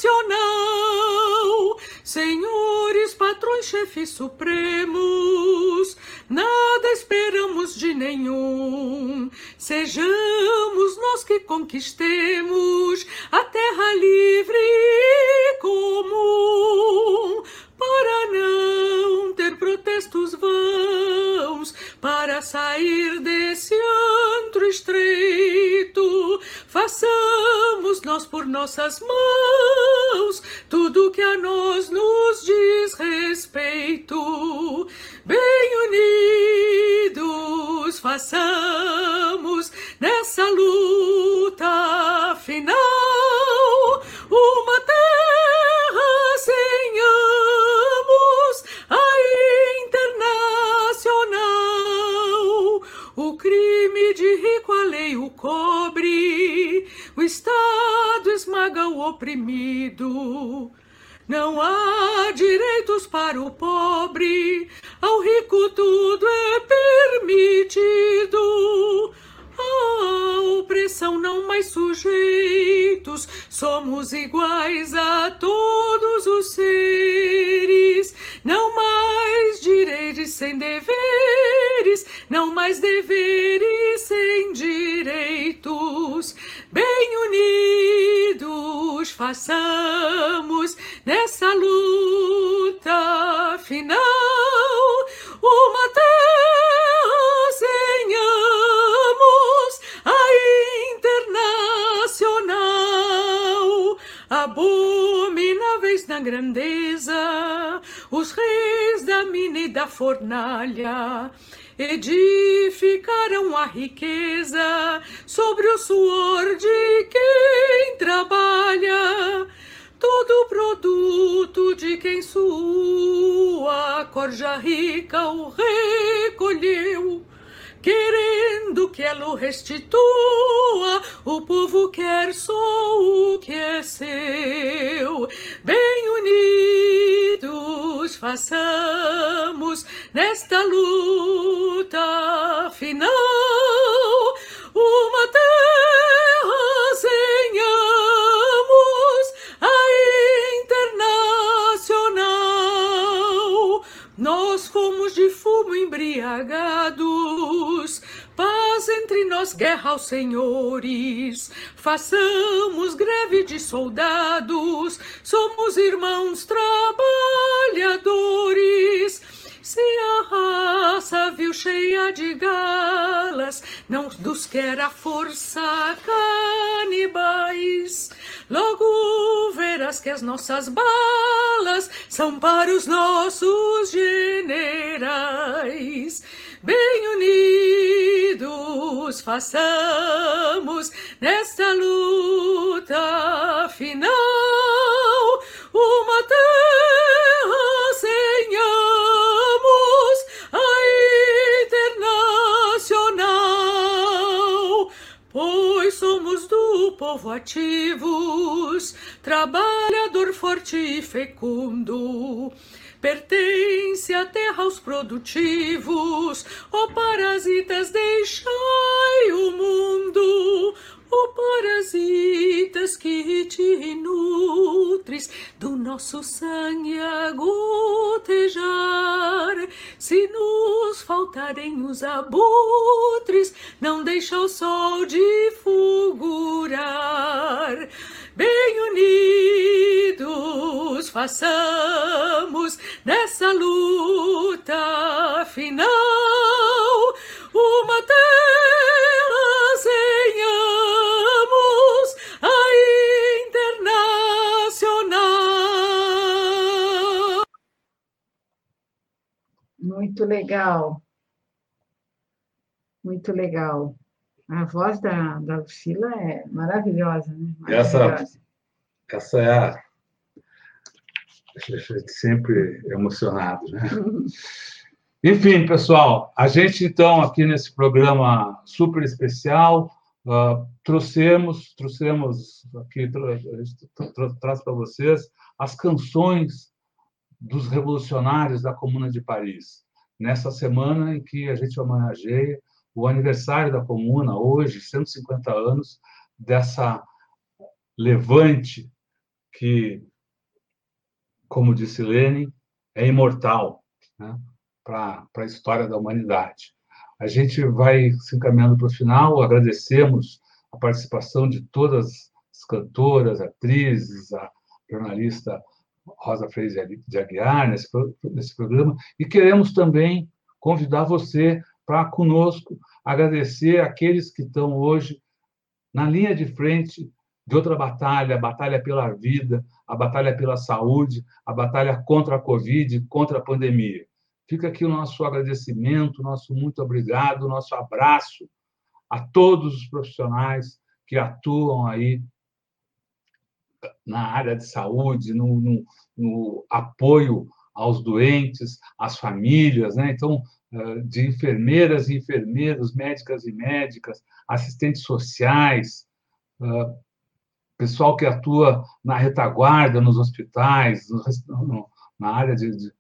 internacional, senhores, patrões, chefes supremos nenhum. Sejamos nós que conquistemos a terra livre e comum, para não ter protestos vãos, para sair desse antro estreito. Façamos nós por nossas mãos tudo que a nós nos diz respeito. Bem unidos façamos nessa luta final. Uma terra sem amos, a internacional, o crime de o Estado esmaga o oprimido. Não há direitos para o pobre, ao rico tudo é permitido. A opressão não mais sujeitos, somos iguais a todos os seres. Não mais direitos sem deveres, não mais deveres sem direitos. Bem unidos façamos nessa luta final uma terra sem amos, a internacional, abomináveis na grandeza, os reis da mina e da fornalha edificaram a riqueza sobre o suor de quem trabalha todo produto de quem sua corja rica o recolheu. Querendo que ela o restitua, o povo quer só o que é seu. Bem unidos façamos nesta luta final uma terra sem guerra aos senhores. Façamos greve de soldados. Somos irmãos trabalhadores. Se a raça viu cheia de galas, não nos quer a força canibais. Logo verás que as nossas balas são para os nossos generais. Bem unidos façamos nesta luta final uma terra povo ativos, trabalhador forte e fecundo. Pertence a terra aos produtivos, ó parasitas, deixai o mundo ó parasitas que te nutres do nosso sangue a gotejar. Se nos faltarem os abutres, não deixa o sol de fulgurar. Bem unidos façamos nessa luta final uma terra sem amos, a internacional. Muito legal. Muito legal. A voz da, da Lucila é maravilhosa, né? Maravilhosa. Essa, essa é a. Sempre emocionado, né? (laughs) Enfim, pessoal, a gente então aqui nesse programa super especial uh, trouxemos, trouxemos aqui traz para vocês as canções dos revolucionários da Comuna de Paris. Nessa semana em que a gente homenageia o aniversário da Comuna, hoje, 150 anos, dessa levante que, como disse Lenin, é imortal né, para a história da humanidade. A gente vai se encaminhando para o final, agradecemos a participação de todas as cantoras, atrizes, a jornalista Rosa Freire de Aguiar nesse, nesse programa, e queremos também convidar você para conosco agradecer aqueles que estão hoje na linha de frente de outra batalha, a batalha pela vida, a batalha pela saúde, a batalha contra a Covid, contra a pandemia. Fica aqui o nosso agradecimento, nosso muito obrigado, nosso abraço a todos os profissionais que atuam aí na área de saúde, no, no, no apoio aos doentes, às famílias, né? Então, de enfermeiras e enfermeiros, médicas e médicas, assistentes sociais, uh, pessoal que atua na retaguarda, nos hospitais, na área de, de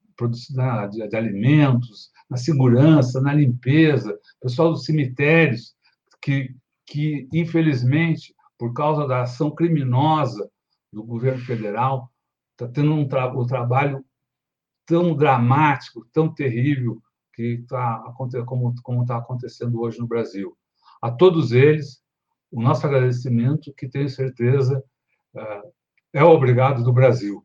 de, de, alimentos, na segurança, na limpeza, pessoal dos cemitérios, que, que infelizmente, por causa da ação criminosa do governo federal, está tendo um, tra um trabalho tão dramático, tão terrível, que está como está acontecendo hoje no Brasil. A todos eles, o nosso agradecimento, que tenho certeza eh, é obrigado do Brasil.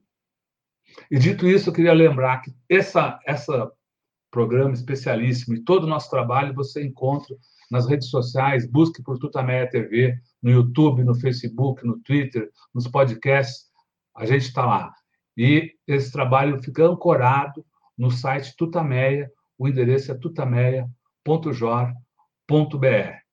E dito isso, eu queria lembrar que essa essa programa especialíssimo e todo o nosso trabalho você encontra nas redes sociais, busque por Tutameia TV, no YouTube, no Facebook, no Twitter, nos podcasts, a gente está lá. E esse trabalho fica ancorado no site Tutameia, o endereço é tutameia.jor.br.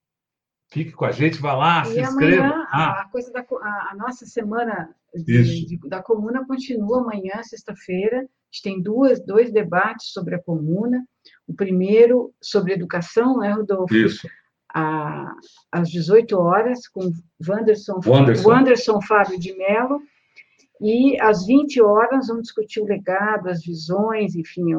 Fique com a gente, vá lá, e se inscreva. Amanhã, ah. a, coisa da, a, a nossa semana de, de, da comuna continua amanhã, sexta-feira. A gente tem duas, dois debates sobre a comuna. O primeiro sobre educação, né, Rodolfo? Isso. A, às 18 horas, com Wanderson, Wanderson. Wanderson Fábio de Mello e às 20 horas vamos discutir o legado, as visões, enfim,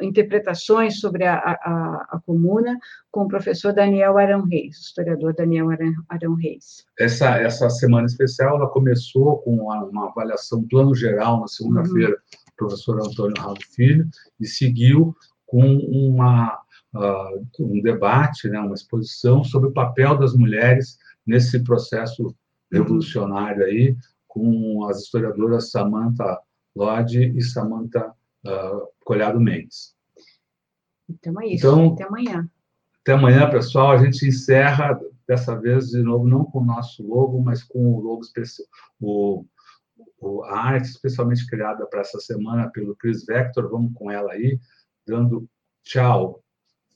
interpretações sobre a, a, a comuna com o professor Daniel Arão Reis, historiador Daniel Arão, Arão Reis. Essa, essa semana especial ela começou com uma, uma avaliação plano geral na segunda-feira, uhum. professor Antônio Raul Filho, e seguiu com uma, uh, um debate, né, uma exposição sobre o papel das mulheres nesse processo revolucionário aí, com as historiadoras Samantha Lodge e Samantha uh, Colhado Mendes. Então é isso. Então, até amanhã. Até amanhã, pessoal. A gente encerra dessa vez de novo não com o nosso logo, mas com o logo especial, o, o, a arte especialmente criada para essa semana pelo Chris Vector. Vamos com ela aí, dando tchau.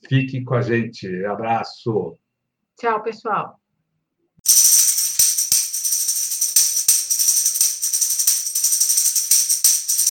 Fique com a gente. Abraço. Tchau, pessoal.